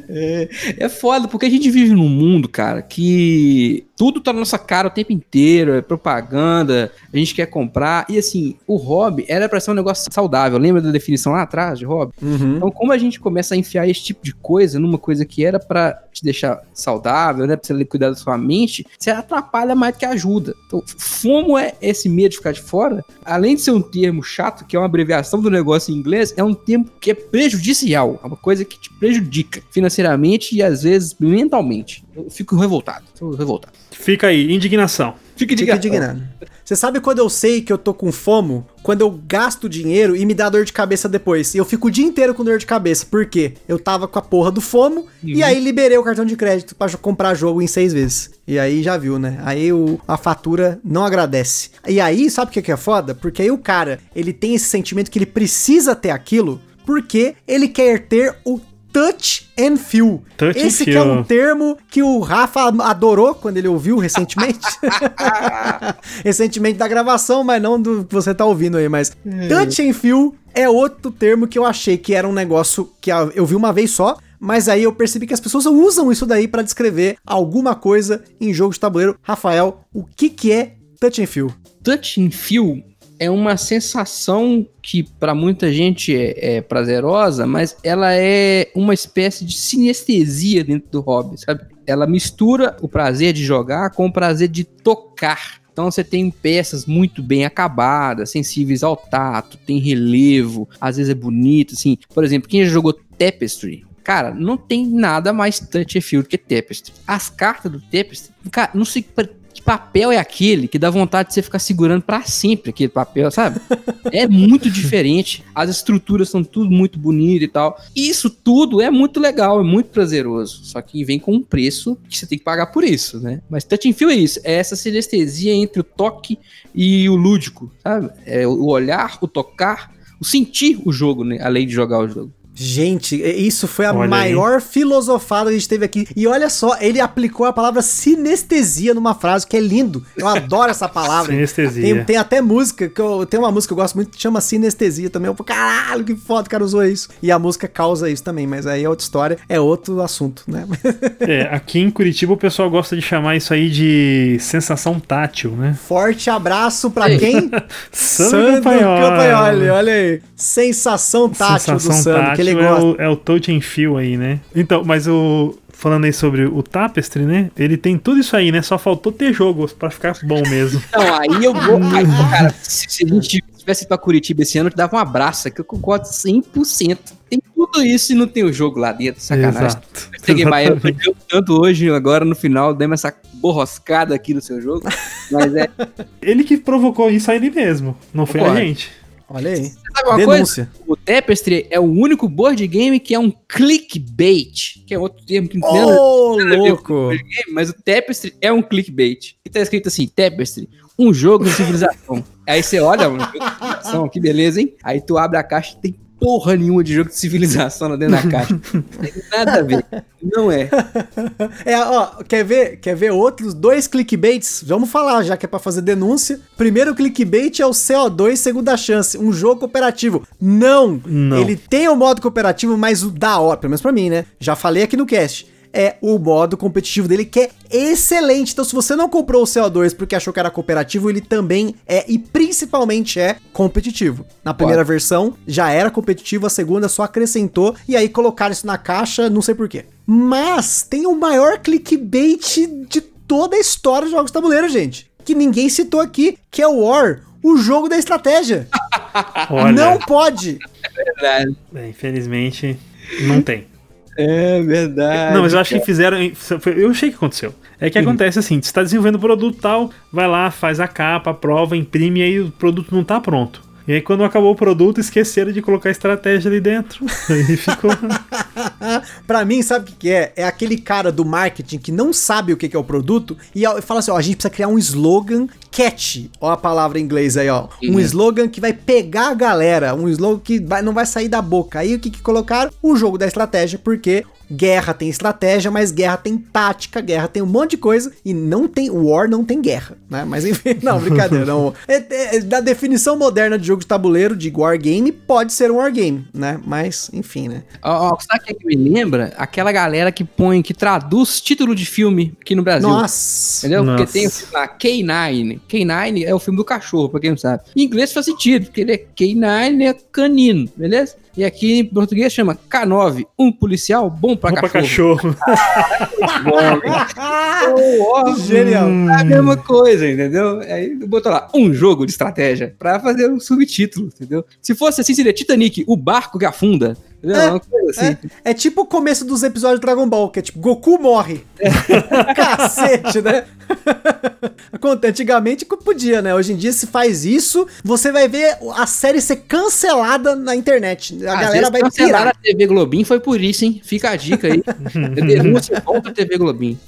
É, é foda, porque a gente vive num mundo, cara, que tudo tá na nossa cara o tempo inteiro, é propaganda, a gente quer comprar. E assim, o hobby era pra ser um negócio saudável. Lembra da definição lá atrás de hobby? Uhum. Então, como a gente começa a enfiar esse tipo de coisa numa coisa que era pra te deixar saudável, né? Pra você cuidar da sua mente, você atrapalha mais do que ajuda. Então, FOMO é esse medo de ficar de fora. Além de ser um termo chato, que é uma abreviação do negócio em inglês, é um termo que é prejudicial. É uma coisa que te prejudica financeiramente e às vezes mentalmente. Eu fico revoltado. Tô revoltado. Fica aí, indignação. Fica Fica indignado. Você sabe quando eu sei que eu tô com fomo? Quando eu gasto dinheiro e me dá dor de cabeça depois. E eu fico o dia inteiro com dor de cabeça. Por quê? Eu tava com a porra do fomo e aí liberei o cartão de crédito pra jo- comprar jogo em seis vezes. E aí já viu, né? Aí o, a fatura não agradece. E aí, sabe o que que é foda? Porque aí o cara, ele tem esse sentimento que ele precisa ter aquilo porque ele quer ter o touch and feel. Touch and Esse que é feel. um termo que o Rafa adorou quando ele ouviu recentemente. recentemente da gravação, mas não do que você tá ouvindo aí, mas touch and feel é outro termo que eu achei que era um negócio que eu vi uma vez só, mas aí eu percebi que as pessoas usam isso daí pra descrever alguma coisa em jogo de tabuleiro. Rafael, o que que é touch and feel? touch and feel é uma sensação que para muita gente é, é prazerosa, mas ela é uma espécie de sinestesia dentro do hobby, sabe? Ela mistura o prazer de jogar com o prazer de tocar. Então você tem peças muito bem acabadas, sensíveis ao tato, tem relevo, às vezes é bonito, assim. Por exemplo, quem já jogou Tapestry, Cara, não tem nada mais touch and feel que Tapestry. As cartas do Tapestry, cara, não pra- que papel é aquele que dá vontade de você ficar segurando pra sempre aquele papel, sabe? É muito diferente. As estruturas são tudo muito bonito e tal. Isso tudo é muito legal, é muito prazeroso. Só que vem com um preço que você tem que pagar por isso, né? Mas touch and feel é isso, é essa sinestesia entre o toque e o lúdico, sabe? É o olhar, o tocar, o sentir o jogo, né? Além de jogar o jogo. Gente, isso foi a Olha aí. maior filosofada que a gente teve aqui. E olha só, ele aplicou a palavra sinestesia numa frase, que é lindo. Eu adoro essa palavra. Sinestesia. Tem, tem até música, que eu, tem uma música que eu gosto muito que chama Sinestesia também. Eu falo, caralho, que foda o cara usou isso. E a música causa isso também, mas aí é outra história, é outro assunto, né? É, aqui em Curitiba o pessoal gosta de chamar isso aí de sensação tátil, né? Forte abraço pra Ei. quem? Sandro Campagnoli. olha aí. Sensação tátil do Sandro, que ele é gosta. o, é o touch and feel aí, né? Então, mas o... Falando aí sobre o Tapestry, né? Ele tem tudo isso aí, né? Só faltou ter jogo pra ficar bom mesmo. Não, aí eu vou. Aí, cara, se, se a gente tivesse ido pra Curitiba esse ano, eu te dava um abraço, que eu concordo 100%. Tem tudo isso e não tem o jogo lá dentro, sacanagem. Exato. Peguei Bahia, tanto hoje, agora no final, demos essa borroscada aqui no seu jogo. Mas é. Ele que provocou isso aí ele mesmo. Não foi a Concordo. gente. Olha aí. Sabe uma Denúncia. coisa? O Tapestry é o único board game que é um clickbait, que é outro termo que não tem nada com louco. game, mas o Tapestry é um clickbait. E tá escrito assim, Tapestry, um jogo de civilização. Aí você olha, civilização, que beleza, hein? Aí tu abre a caixa e tem porra nenhuma de jogo de civilização lá dentro da caixa. Não tem nada a ver. Não é. É, ó, quer ver, quer ver outros dois clickbaits? Vamos falar, já que é pra fazer denúncia. Primeiro clickbait é o CO2 Segunda Chance, um jogo cooperativo. Não! Não. Ele tem o modo cooperativo, mas o da hora, pelo menos pra mim, né? Já falei aqui no cast. É o modo competitivo dele que é excelente. Então, se você não comprou o CO2 porque achou que era cooperativo, ele também é e principalmente é competitivo. Na primeira versão já era competitivo, a segunda só acrescentou e aí colocaram isso na caixa, não sei porquê. Mas tem o maior clickbait de toda a história de jogos de tabuleiro, gente. Que ninguém citou aqui, que é o War, o jogo da estratégia. Olha, Não pode. Verdade. é, infelizmente, não tem. É verdade. Não, mas eu acho que fizeram. Eu achei que aconteceu. É que acontece assim: você está desenvolvendo o produto tal, vai lá, faz a capa, aprova, imprime, e aí o produto não tá pronto. E aí, quando acabou o produto, esqueceram de colocar a estratégia ali dentro. Aí ficou. pra mim, sabe o que, que é? É aquele cara do marketing que não sabe o que, que é o produto e fala assim: ó, a gente precisa criar um slogan catchy. Ó, a palavra em inglês aí, ó. Um Uhum. slogan que vai pegar a galera, um slogan que vai- não vai sair da boca. Aí o que, que colocaram? O jogo da estratégia, porque guerra tem estratégia, mas guerra tem tática, guerra tem um monte de coisa e não tem war, não tem guerra, né? Mas enfim, não, brincadeira, não. É, é, da definição moderna de jogo de tabuleiro de wargame pode ser um wargame, né? Mas enfim, né? Ó, ó, sabe o que, é que me lembra? Aquela galera que põe, que traduz título de filme aqui no Brasil. Nossa. Entendeu? Nossa. Porque tem o filme lá, K9. K9 é o filme do cachorro, pra quem não sabe. Em inglês faz sentido, porque ele é K9, é canino, beleza? E aqui em português chama K9, um policial bom pra Vamos pra cachorro. cachorro. Genial. É a mesma coisa, entendeu? Aí botou lá, um jogo de estratégia, pra fazer um subtítulo, entendeu? Se fosse assim, seria Titanic, o barco que afunda. É, assim. É, é tipo o começo dos episódios de Dragon Ball, que é tipo, Goku morre. Cacete, né? Conta, Antigamente podia, né? Hoje em dia, se faz isso, você vai ver a série ser cancelada na internet. A Às galera vai cancelaram pirar. a TV Globinho foi por isso, hein? Fica a dica aí. Denúncia contra a TV Globinho.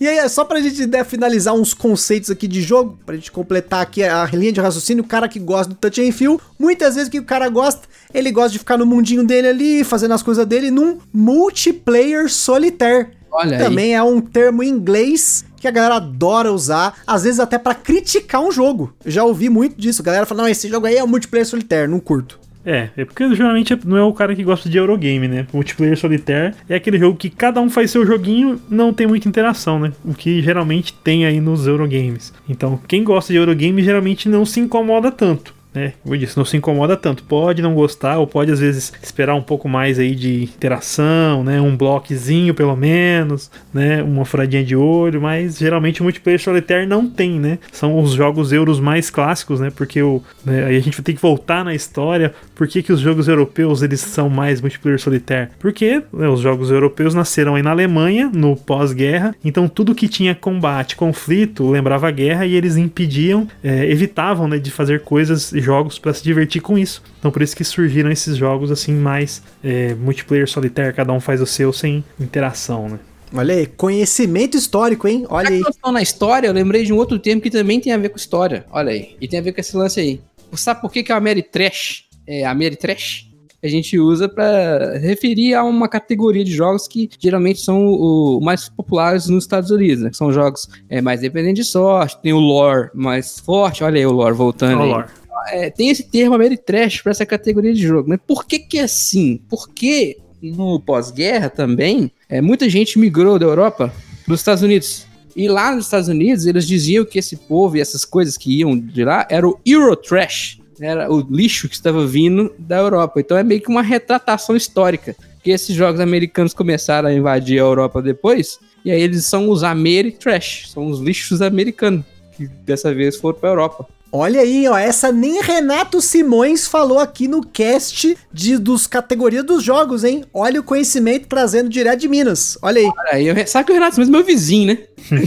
E aí, só pra gente né, finalizar uns conceitos aqui de jogo, pra gente completar aqui a linha de raciocínio, o cara que gosta do touch and feel, muitas vezes o que o cara gosta, ele gosta de ficar no mundinho dele ali, fazendo as coisas dele num multiplayer solitaire. Olha aí. Também é um termo em inglês que a galera adora usar, às vezes até pra criticar um jogo. Eu já ouvi muito disso. A galera fala, não, esse jogo aí é um multiplayer solitaire, não curto. É, é porque geralmente não é o cara que gosta de Eurogame, né? Multiplayer Solitaire é aquele jogo que cada um faz seu joguinho, não tem muita interação, né? O que geralmente tem aí nos Eurogames. Então, quem gosta de Eurogame geralmente não se incomoda tanto. Né? Como eu disse, não se incomoda tanto. Pode não gostar, ou pode às vezes esperar um pouco mais aí de interação, né? Um bloquezinho pelo menos, né? Uma furadinha de olho, mas geralmente o multiplayer solitaire não tem, né? São os jogos euros mais clássicos, né? Porque o, né, aí a gente vai ter que voltar na história. Por que, que os jogos europeus eles são mais multiplayer solitaire? Porque né, os jogos europeus nasceram aí na Alemanha, no pós-guerra, então tudo que tinha combate, conflito, lembrava a guerra e eles impediam, é, evitavam né, de fazer coisas jogos para se divertir com isso. Então por isso que surgiram esses jogos assim mais é, multiplayer solitaire, cada um faz o seu sem interação, né? Olha aí, conhecimento histórico, hein? Olha Já aí. estamos na história, eu lembrei de um outro termo que também tem a ver com história. Olha aí. E tem a ver com esse lance aí. Sabe por que, que é a Ameritrash? É a Ameritrash? A gente usa para referir a uma categoria de jogos que geralmente são o, o mais populares nos Estados Unidos, né? Que são jogos é, mais dependentes de sorte, tem o lore mais forte. Olha aí o lore voltando aí. Lore. É, tem esse termo Ameritrash para essa categoria de jogo. Mas por que que é assim? Porque no pós-guerra também, é, muita gente migrou da Europa para os Estados Unidos. E lá nos Estados Unidos, eles diziam que esse povo e essas coisas que iam de lá era o Eurotrash. Era o lixo que estava vindo da Europa. Então é meio que uma retratação histórica. Que esses jogos americanos começaram a invadir a Europa depois. E aí eles são os Ameritrash. São os lixos americanos. Que dessa vez foram para a Europa. Olha aí, ó, essa nem Renato Simões falou aqui no cast de, dos categorias dos jogos, hein? Olha o conhecimento trazendo direto de Minas. Olha aí, Olha aí, eu- sabe que o Renato Simões é meu vizinho, né?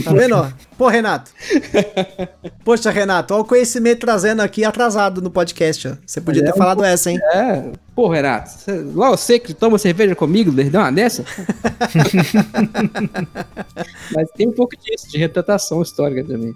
tá vendo, ó? Pô, Renato. Poxa, Renato, olha o conhecimento trazendo aqui atrasado no podcast, ó. Você podia é ter um falado essa, hein? É, pô, Renato, igual você que toma cerveja comigo, deu uma dessa? Mas tem um pouco disso, de retratação histórica também.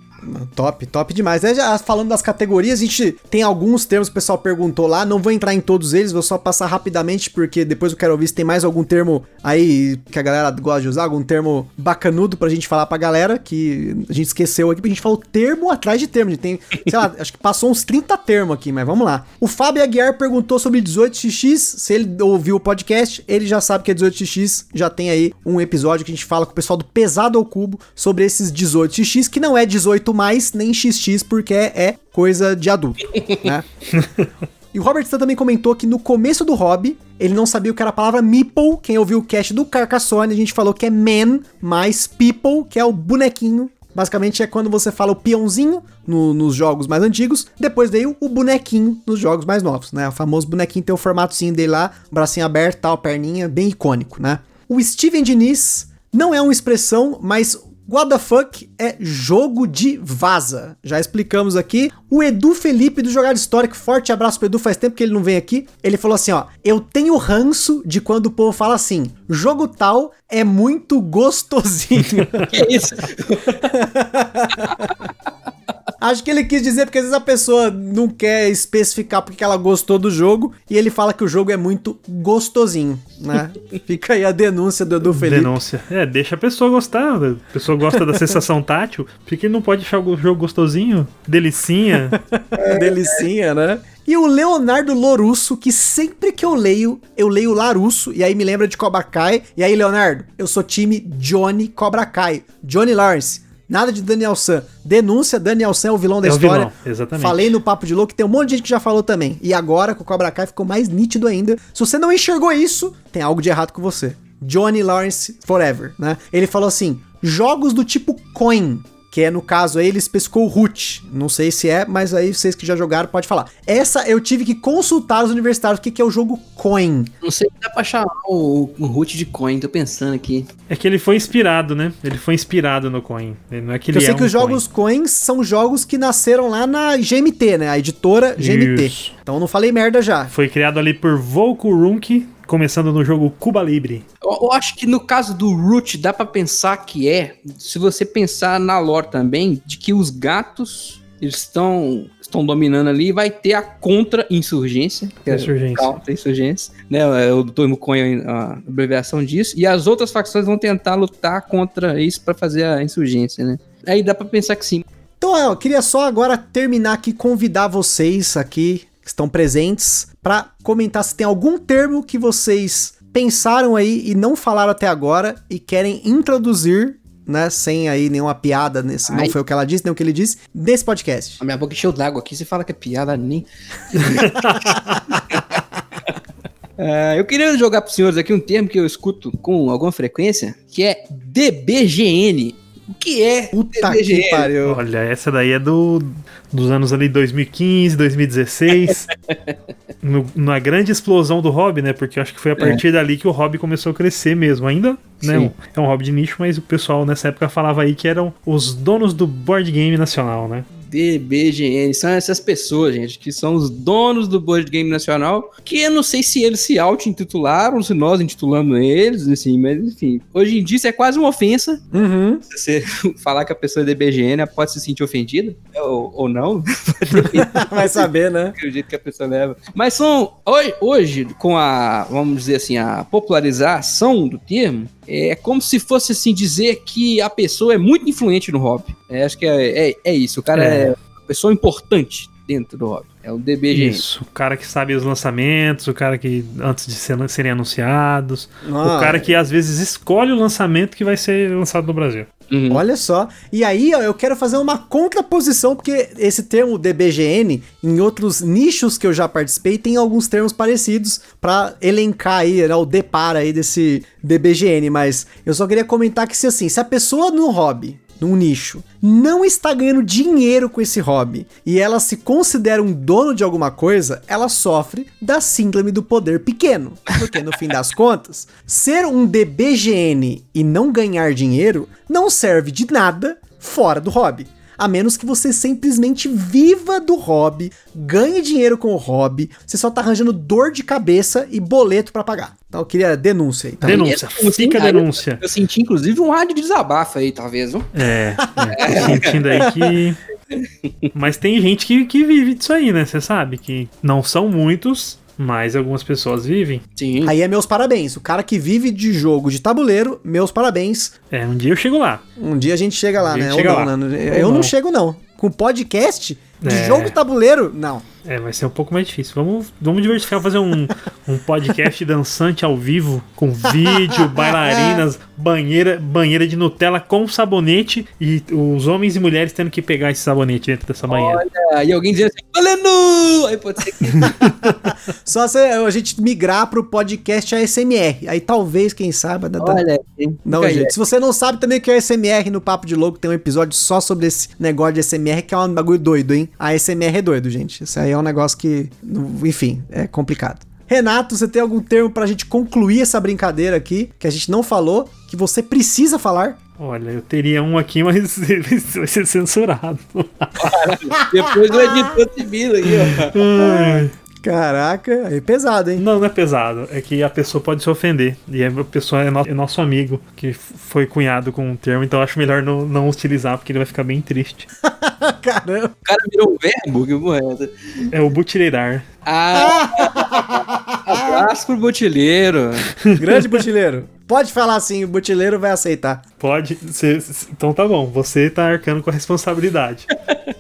Top, top demais. É, já falando das categorias, a gente tem alguns termos que o pessoal perguntou lá. Não vou entrar em todos eles, vou só passar rapidamente, porque depois eu quero ouvir se tem mais algum termo aí que a galera gosta de usar, algum termo bacanudo pra gente falar pra galera, que a gente esqueceu aqui, porque a gente falou termo atrás de termo. A gente tem, sei lá, acho que passou uns 30 termos aqui, mas vamos lá. O Fábio Aguiar perguntou sobre 18xx. Se ele ouviu o podcast, ele já sabe que é 18xx. Já tem aí um episódio que a gente fala com o pessoal do Pesado ao Cubo sobre esses 18xx, que não é 18 mais nem xx, porque é coisa de adulto, né? E o Robert Stan também comentou que no começo do hobby, ele não sabia o que era a palavra meeple. Quem ouviu o cast do Carcassonne, a gente falou que é man mais people, que é o bonequinho. Basicamente é quando você fala o peãozinho no- nos jogos mais antigos, depois veio o bonequinho nos jogos mais novos, né? O famoso bonequinho tem o formatozinho dele lá, bracinho aberto, tal, perninha, bem icônico, né? O Steven Diniz não é uma expressão, mas What the fuck é jogo de vaza. Já explicamos aqui. O Edu Felipe do Jogado Histórico, forte abraço pro Edu, faz tempo que ele não vem aqui. Ele falou assim, ó, eu tenho ranço de quando o povo fala assim, jogo tal é muito gostosinho. Que isso? Acho que ele quis dizer porque às vezes a pessoa não quer especificar porque ela gostou do jogo e ele fala que o jogo é muito gostosinho, né? Fica aí a denúncia do Edu Felipe. Denúncia. É, deixa a pessoa gostar. A pessoa gosta da sensação tátil. Por que ele não pode achar o jogo gostosinho? Delicinha. Delicinha, né? E o Leonardo Lorusso, que sempre que eu leio, eu leio Larusso, e aí me lembra de Cobra Kai. E aí, Leonardo, eu sou time Johnny Cobra Kai. Johnny Lawrence. Nada de Daniel San. Denúncia, Daniel San é o vilão da É história. vilão, exatamente. Falei no Papo de Louco, tem um monte de gente que já falou também. E agora, com o Cobra Kai, ficou mais nítido ainda. Se você não enxergou isso, tem algo de errado com você. Johnny Lawrence Forever, né? Ele falou assim, jogos do tipo coin, que é no caso aí ele especificou o root. Não sei se é, mas aí vocês que já jogaram pode falar. Essa eu tive que consultar os universitários o que, que é o jogo coin. Não sei se dá pra chamar o, o root de coin, tô pensando aqui. É que ele foi inspirado, né? Ele foi inspirado no Coin. Ele Não é que ele eu sei é que um os jogos coins são jogos que nasceram lá na GMT, né? A editora GMT. Isso. Então não falei merda já. Coin. Foi criado ali por Volko Runk, começando no jogo Cuba Libre. Eu, eu acho que no caso do root dá pra pensar que é, se você pensar na lore também, de que os gatos eles estão estão dominando ali, vai ter a contra-insurgência. é Insurgência. Contra-insurgência, né? É o termo Coin, a abreviação disso. E as outras facções vão tentar lutar contra isso pra fazer a insurgência, né? Aí dá pra pensar que sim. Então, eu queria só agora terminar aqui convidar vocês aqui estão presentes pra comentar se tem algum termo que vocês pensaram aí e não falaram até agora e querem introduzir, né, sem aí nenhuma piada nesse, não Ai. foi o que ela disse, nem o que ele disse, nesse podcast. A minha boca encheu d'água aqui, você fala que é piada nem. Ah, eu queria jogar para os senhores aqui um termo que eu escuto com alguma frequência, que é DBGN. O que é Puta que pariu. Olha, essa daí é do, dos anos ali 2015, 2016. no- na grande explosão do hobby, né? Porque eu acho que foi a partir dali que o hobby começou a crescer mesmo. Ainda né, Sim. um- é um hobby de nicho, mas o pessoal nessa época falava aí que eram os donos do board game nacional, né? DBGN, são essas pessoas, gente, que são os donos do board game nacional, que eu não sei se eles se auto-intitularam, se nós intitulamos eles, assim, mas enfim. Hoje em dia isso é quase uma ofensa. Uhum. Se você falar que a pessoa é DBGN, pode se sentir ofendida, ou, ou não. Vai saber, né? acredito que a pessoa leva. Mas são hoje, hoje, com a, vamos dizer assim, a popularização do termo, é como se fosse assim dizer que a pessoa é muito influente no hobby. É, acho que é, é, é isso. O cara é. É. uma pessoa importante dentro do hobby. É o DBG. Isso, o cara que sabe os lançamentos, o cara que antes de ser- serem anunciados, Ah, o cara que às vezes escolhe o lançamento que vai ser lançado no Brasil. Uhum. Olha só. E aí, ó, eu quero fazer uma contraposição, porque esse termo DBGN, em outros nichos que eu já participei, tem alguns termos parecidos pra elencar aí, né, o deparo aí desse DBGN. Mas eu só queria comentar que se assim, se a pessoa no hobby, num nicho, não está ganhando dinheiro com esse hobby e ela se considera um dono de alguma coisa, ela sofre da síndrome do poder pequeno. Porque no fim das contas, ser um DBGN e não ganhar dinheiro não serve de nada fora do hobby. A menos que você simplesmente viva do hobby, ganhe dinheiro com o hobby, você só tá arranjando dor de cabeça e boleto pra pagar. Então eu queria denúncia aí. Tá? denúncia, assim, fica a cara? denúncia. Eu senti, inclusive, um ar de desabafo aí, talvez, viu? É, é, tô sentindo aí que. Mas tem gente que, que vive disso aí, né? Você sabe que não são muitos, mas algumas pessoas vivem. Sim. Aí é meus parabéns. O cara que vive de jogo de tabuleiro, meus parabéns. É, um dia eu chego lá. Um dia a gente chega lá, Um né? chega não, lá. né? Ou Eu não não. chego, não. Com podcast de É. jogo de tabuleiro, não. É, vai ser um pouco mais difícil. Vamos, vamos diversificar, fazer um, um podcast dançante ao vivo, com vídeo, bailarinas, banheira, banheira de Nutella com sabonete e os homens e mulheres tendo que pegar esse sabonete dentro dessa banheira. Olha, e alguém dizendo assim, valendo! Aí pode ser que. Só se a gente migrar pro podcast ASMR. Aí talvez, quem sabe, dá, Olha? Não, gente. Se você não sabe também o que é ASMR no Papo de Louco, tem um episódio só sobre esse negócio de ASMR, que é um bagulho doido, hein? A ASMR é doido, gente. Isso aí é um negócio que, enfim, é complicado. Renato, você tem algum termo pra gente concluir essa brincadeira aqui, que a gente não falou, que você precisa falar? Olha, eu teria um aqui, mas vai ser censurado. Depois do editor civil aí, ó. Ai. Caraca, é pesado, hein? Não, não é pesado. É que a pessoa pode se ofender. E a pessoa é, no- é nosso amigo, que foi cunhado com o termo, então eu acho melhor não, não utilizar, porque ele vai ficar bem triste. Caramba. O cara virou um verbo? Que porra é essa? É o butileirar. Ah, abraço pro botileiro. Grande butileiro. Pode falar assim, o butileiro vai aceitar. Pode. cê- cê- então tá bom, você tá arcando com a responsabilidade.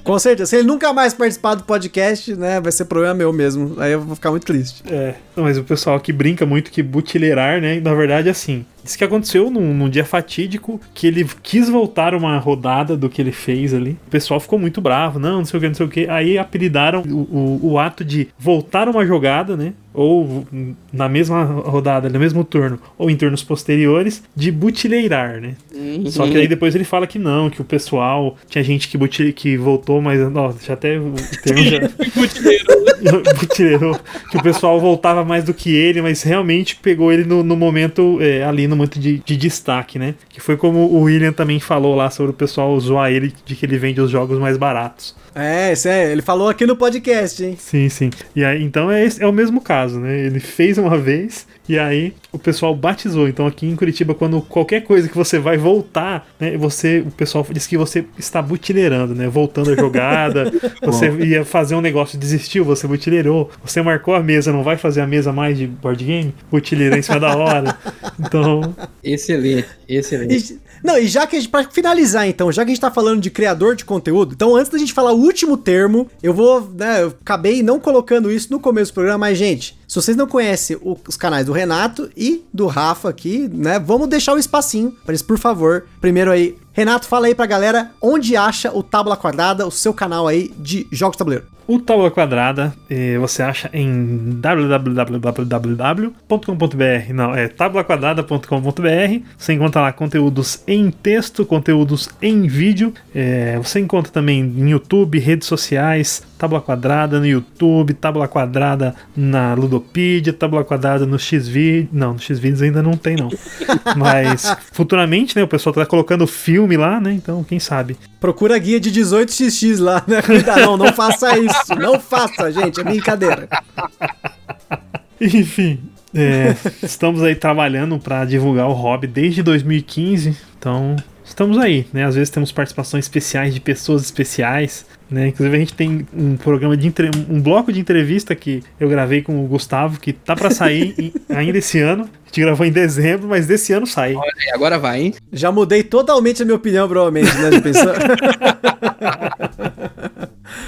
Com certeza. Se ele nunca mais participar do podcast, né, vai ser problema meu mesmo. Aí eu vou ficar muito triste. É, não, mas o pessoal que brinca muito que butileirar, né? Na verdade, assim, isso que aconteceu num, num dia fatídico que ele quis voltar uma rodada do que ele fez ali. O pessoal ficou muito bravo, não, não sei o que, não sei o que. Aí apelidaram o, o, o ato de voltar uma jogada, né? Ou na mesma rodada, no mesmo turno, ou em turnos posteriores, de butileirar, né? Só que aí depois ele fala que não, que o pessoal. Tinha gente que, buti, que voltou, mas. Ó, já até o termo já. butileirou. Que o pessoal voltava mais do que ele, mas realmente pegou ele no, no momento é, ali, no momento de, de destaque, né? Que foi como o William também falou lá sobre o pessoal zoar ele de que ele vende os jogos mais baratos. É, isso é, ele falou aqui no podcast, hein? Sim, sim. E aí, então é, é o mesmo caso, né? Ele fez uma vez e aí o pessoal batizou. Então aqui em Curitiba, quando qualquer coisa que você vai voltar, né? Você, o pessoal diz que você está butileirando, né? Voltando a jogada. você ia fazer um negócio, desistiu, você butileirou. Você marcou a mesa, não vai fazer a mesa mais de board game? Butileirou em cima da hora. Então, Excelente, excelente. Não, e já que a gente, pra finalizar então, já que a gente tá falando de criador de conteúdo, então antes da gente falar o último termo, eu vou, né, eu acabei não colocando isso no começo do programa, mas gente, se vocês não conhecem o- os canais do Renato e do Rafa aqui, né, vamos deixar o espacinho para eles, por favor. Primeiro aí, Renato, fala aí pra galera onde acha o Tábula Quadrada, o seu canal aí de jogos tabuleiro. O Tábua Quadrada eh, você acha em www.com.br. Não, é tabulaquadrada.com.br. Você encontra lá conteúdos em texto, conteúdos em vídeo. Eh, você encontra também em YouTube, redes sociais, Tábula Quadrada no YouTube, Tábula Quadrada na Ludopedia, Tábula Quadrada no Xvid. Não, no Xvideos ainda não tem, não. Mas futuramente, né? O pessoal tá colocando filme lá, né? Então, quem sabe. Procura a guia de 18xx lá, né? Cuidado, não, não faça isso. Não faça, gente, é brincadeira. Enfim, é, estamos aí trabalhando para divulgar o hobby desde 2015, então estamos aí, né? Às vezes temos participações especiais de pessoas especiais, né? Inclusive a gente tem um programa de entre... um bloco de entrevista que eu gravei com o Gustavo que tá para sair em- ainda esse ano. A gente gravou em dezembro, mas desse ano sai. Olha aí, agora vai, hein? Já mudei totalmente a minha opinião, provavelmente, né?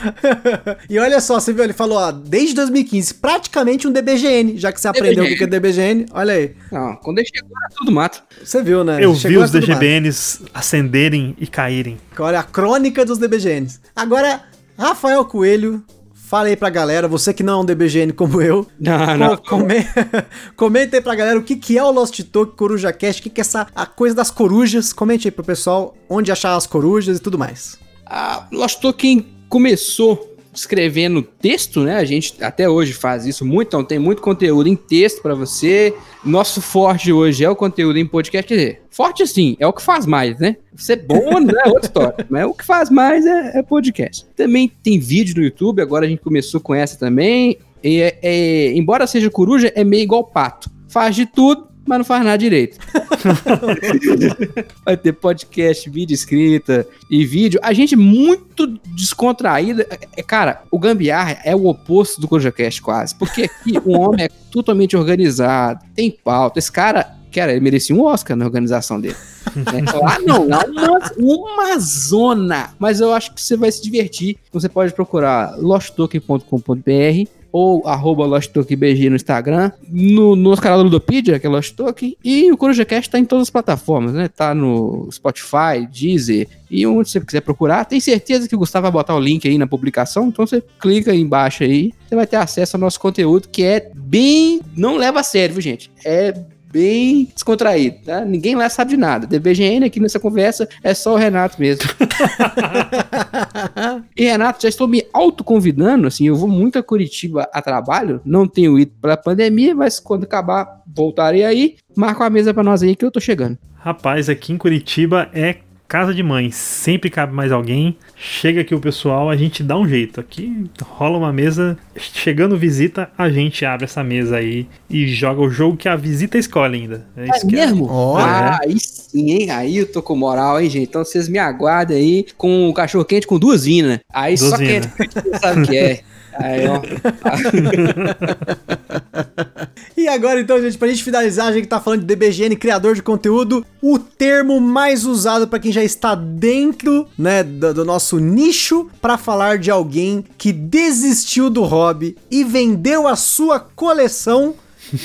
E olha só, você viu, ele falou, ó, desde 2015, praticamente um DBGN, já que você aprendeu o que é DBGN, olha aí. Não, quando ele chegou era tudo mato. Você viu, né? Eu vi Chegou os tudo mais. DGBNs acenderem e caírem. Olha, a crônica dos DBGNs. Agora, Rafael Coelho, fala aí pra galera, você que não é um DBGN como eu, Não, não. Co- come- Comenta aí pra galera o que, que é o Lost Talk Coruja Cast, o que, que é essa a coisa das corujas. Comente aí pro pessoal onde achar as corujas e tudo mais. A Lost Token começou escrevendo texto, né? A gente até hoje faz isso muito, então tem muito conteúdo em texto pra você. Nosso forte hoje é o conteúdo em podcast. Quer dizer, forte sim, é o que faz mais, né? Ser bom não é outra história, mas o que faz mais é, é podcast. Também tem vídeo no YouTube, agora a gente começou com essa também. E é- é- embora seja coruja, é meio igual pato. Faz de tudo, mas não faz nada direito. Vai ter podcast, vídeo escrita e vídeo. A gente muito descontraída. É, Cara, o Gambiarra é o oposto do CorujaCast quase. Porque aqui o homem é totalmente organizado, tem pauta. Esse cara, cara, ele merecia um Oscar na organização dele. É, Lá não, lá uma, uma zona. Mas eu acho que você vai se divertir. Você pode procurar losttoken.com.br ou arroba LostTokenBG no Instagram, no, no nosso canal do Ludopedia, que é Lost Token, e o CorujaCast tá em todas as plataformas, né? Tá no Spotify, Deezer, e onde você quiser procurar. Tem certeza que o Gustavo vai botar o link aí na publicação, então você clica aí embaixo aí, você vai ter acesso ao nosso conteúdo, que é bem... não leva a sério, viu, gente? É bem descontraído, tá? Ninguém lá sabe de nada. DBGN aqui nessa conversa é só o Renato mesmo. E Renato, já estou me autoconvidando, assim, eu vou muito a Curitiba a trabalho, não tenho ido pela pandemia, mas quando acabar, voltarei aí. Marca uma mesa pra nós aí que eu tô chegando. Rapaz, aqui em Curitiba é casa de mãe. Sempre cabe mais alguém. Chega aqui o pessoal, a gente dá um jeito. Aqui rola uma mesa. Chegando visita, a gente abre essa mesa aí e joga o jogo que a visita escolhe ainda. É isso que é. Olha. Ah, isso sim, hein? Aí eu tô com moral, hein, gente? Então vocês me aguardem aí com o cachorro quente com duas zinas. Aí só quem Duzina. sabe o que é. Aí, ó. E agora, então, gente, pra gente finalizar, a gente tá falando de DBGN, criador de conteúdo, o termo mais usado pra quem já está dentro, né, do, do nosso nicho, pra falar de alguém que desistiu do hobby e vendeu a sua coleção.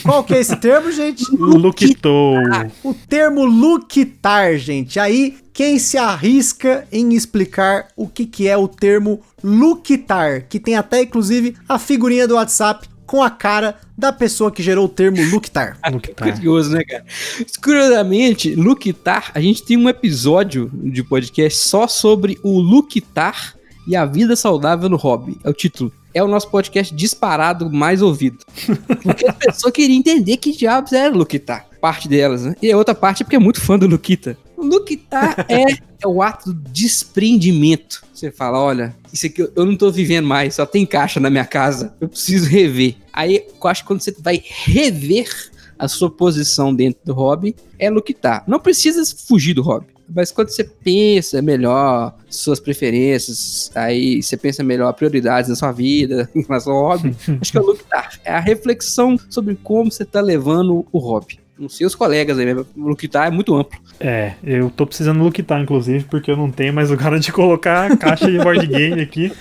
Qual que é esse termo, gente? Luquitou. O termo luquitar, gente. Aí, quem se arrisca em explicar o que, que é o termo luquitar, que tem até, inclusive, a figurinha do WhatsApp com a cara da pessoa que gerou o termo luquitar. Luquitar. Curioso, né, cara? Curiosamente, Luquitar, a gente tem um episódio de podcast só sobre o Luquitar e a vida saudável no hobby. É o título. É o nosso podcast disparado mais ouvido. Porque a pessoa queria entender que diabos era Luquitar. Parte delas, né? E a outra parte é porque é muito fã do Luquita. O Luquitar é, é o ato do desprendimento. Você fala, olha, isso aqui eu- não tô vivendo mais, só tem caixa na minha casa, eu preciso rever. Aí eu acho que quando você vai rever a sua posição dentro do hobby, é luquitar. Não precisa fugir do hobby. Mas quando você pensa melhor suas preferências, aí você pensa melhor prioridades da sua vida em relação ao hobby, acho que é o luquitar. É a reflexão sobre como você tá levando o hobby. Não sei os colegas aí, mas o luquitar é muito amplo. É, eu tô precisando luquitar, inclusive, porque eu não tenho mais lugar onde colocar a caixa de board game aqui.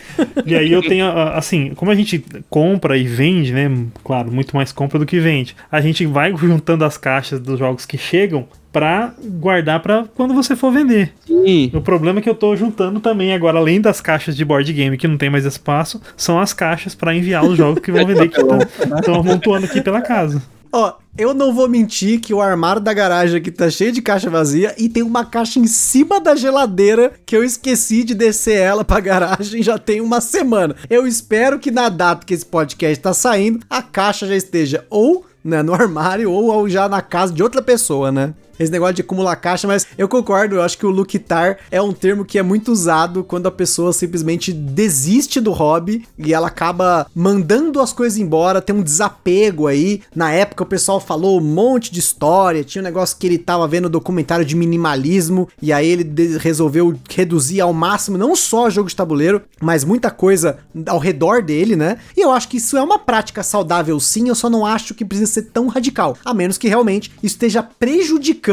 E aí eu tenho, a- assim, como a gente compra e vende, né? Claro, muito mais compra do que vende. A gente vai juntando as caixas dos jogos que chegam pra guardar pra quando você for vender. Sim. O problema é que eu tô juntando também agora, além das caixas de board game que não tem mais espaço, são as caixas pra enviar os jogos que vão vender que estão amontoando aqui pela casa. Ó, eu não vou mentir que o armário da garagem aqui tá cheio de caixa vazia e tem uma caixa em cima da geladeira que eu esqueci de descer ela pra garagem já tem uma semana. Eu espero que na data que esse podcast tá saindo, a caixa já esteja ou né, no armário ou, ou já na casa de outra pessoa, né? Esse negócio de acumular caixa, mas eu concordo, eu acho que o luquitar é um termo que é muito usado quando a pessoa simplesmente desiste do hobby e ela acaba mandando as coisas embora, tem um desapego aí. Na época o pessoal falou um monte de história, tinha um negócio que ele tava vendo documentário de minimalismo e aí ele resolveu reduzir ao máximo não só jogo de tabuleiro, mas muita coisa ao redor dele, né? E eu acho que isso é uma prática saudável sim, eu só não acho que precisa ser tão radical, a menos que realmente esteja prejudicando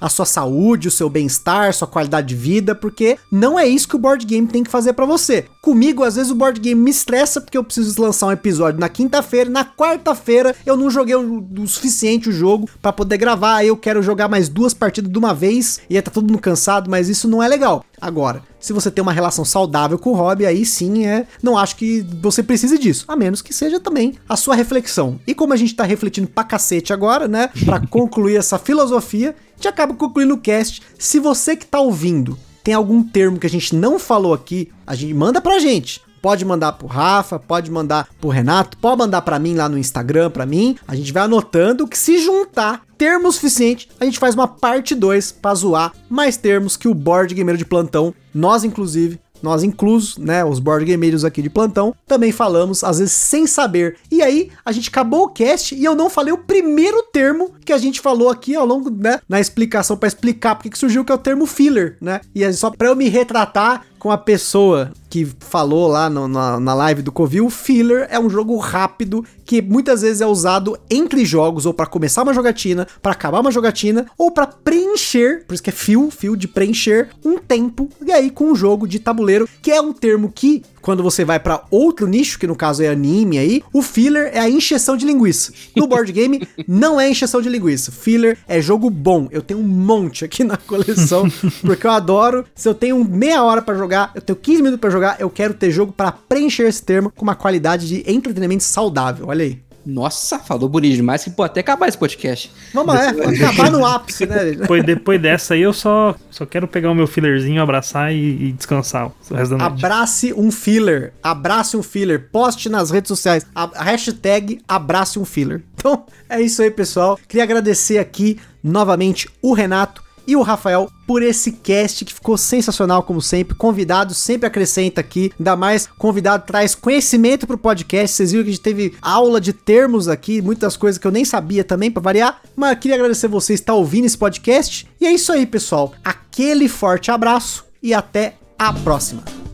a sua saúde, o seu bem-estar, sua qualidade de vida, porque não é isso que o board game tem que fazer pra você. Comigo, às vezes o board game me estressa porque eu preciso lançar um episódio na quinta-feira, na quarta-feira eu não joguei o, o suficiente o jogo pra poder gravar, aí eu quero jogar mais duas partidas de uma vez e aí tá todo mundo cansado, mas isso não é legal. Agora, se você tem uma relação saudável com o hobby, aí sim é. Não acho que você precise disso, a menos que seja também a sua reflexão. E como a gente tá refletindo pra cacete agora, né? Pra concluir essa filosofia, a gente acaba concluindo o cast. Se você que tá ouvindo tem algum termo que a gente não falou aqui, a gente manda pra gente. Pode mandar pro Rafa, pode mandar pro Renato, pode mandar pra mim lá no Instagram, pra mim. A gente vai anotando que se juntar termo suficiente, a gente faz uma parte 2 pra zoar mais termos que o board gameiro de plantão, nós inclusive, nós inclusos, né, os board gameiros aqui de plantão, também falamos, às vezes sem saber. E aí, a gente acabou o cast e eu não falei o primeiro termo que a gente falou aqui ao longo, né, na explicação para explicar porque que surgiu, que é o termo filler, né? E é só para eu me retratar com a pessoa que falou lá no- na, na live do Covil, o filler é um jogo rápido que muitas vezes é usado entre jogos ou para começar uma jogatina, para acabar uma jogatina ou para preencher, por isso que é fio, fio de preencher um tempo. E aí com um jogo de tabuleiro, que é um termo que quando você vai para outro nicho, que no caso é anime aí, o filler é a encheção de linguiça. No board game não é encheção de linguiça. Filler é jogo bom. Eu tenho um monte aqui na coleção, porque eu adoro. Se eu tenho meia hora pra jogar, eu tenho 15 minutos pra jogar, eu quero ter jogo para preencher esse termo com uma qualidade de entretenimento saudável. Olha aí. Nossa, falou bonito demais que pode até acabar esse podcast. Vamos lá, é, acabar no ápice, né? Depois, depois dessa aí eu só, só quero pegar o meu fillerzinho, abraçar e, e descansar o resto da noite. Abrace um filler. Abrace um filler. Poste nas redes sociais. A hashtag abrace um filler. Então, é isso aí, pessoal. Queria agradecer aqui novamente o Renato e o Rafael por esse cast que ficou sensacional como sempre. Convidado sempre acrescenta aqui, ainda mais convidado traz conhecimento pro podcast. Vocês viram que a gente teve aula de termos aqui, muitas coisas que eu nem sabia também para variar, mas queria agradecer vocês estar ouvindo esse podcast. E é isso aí, pessoal. Aquele forte abraço e até a próxima.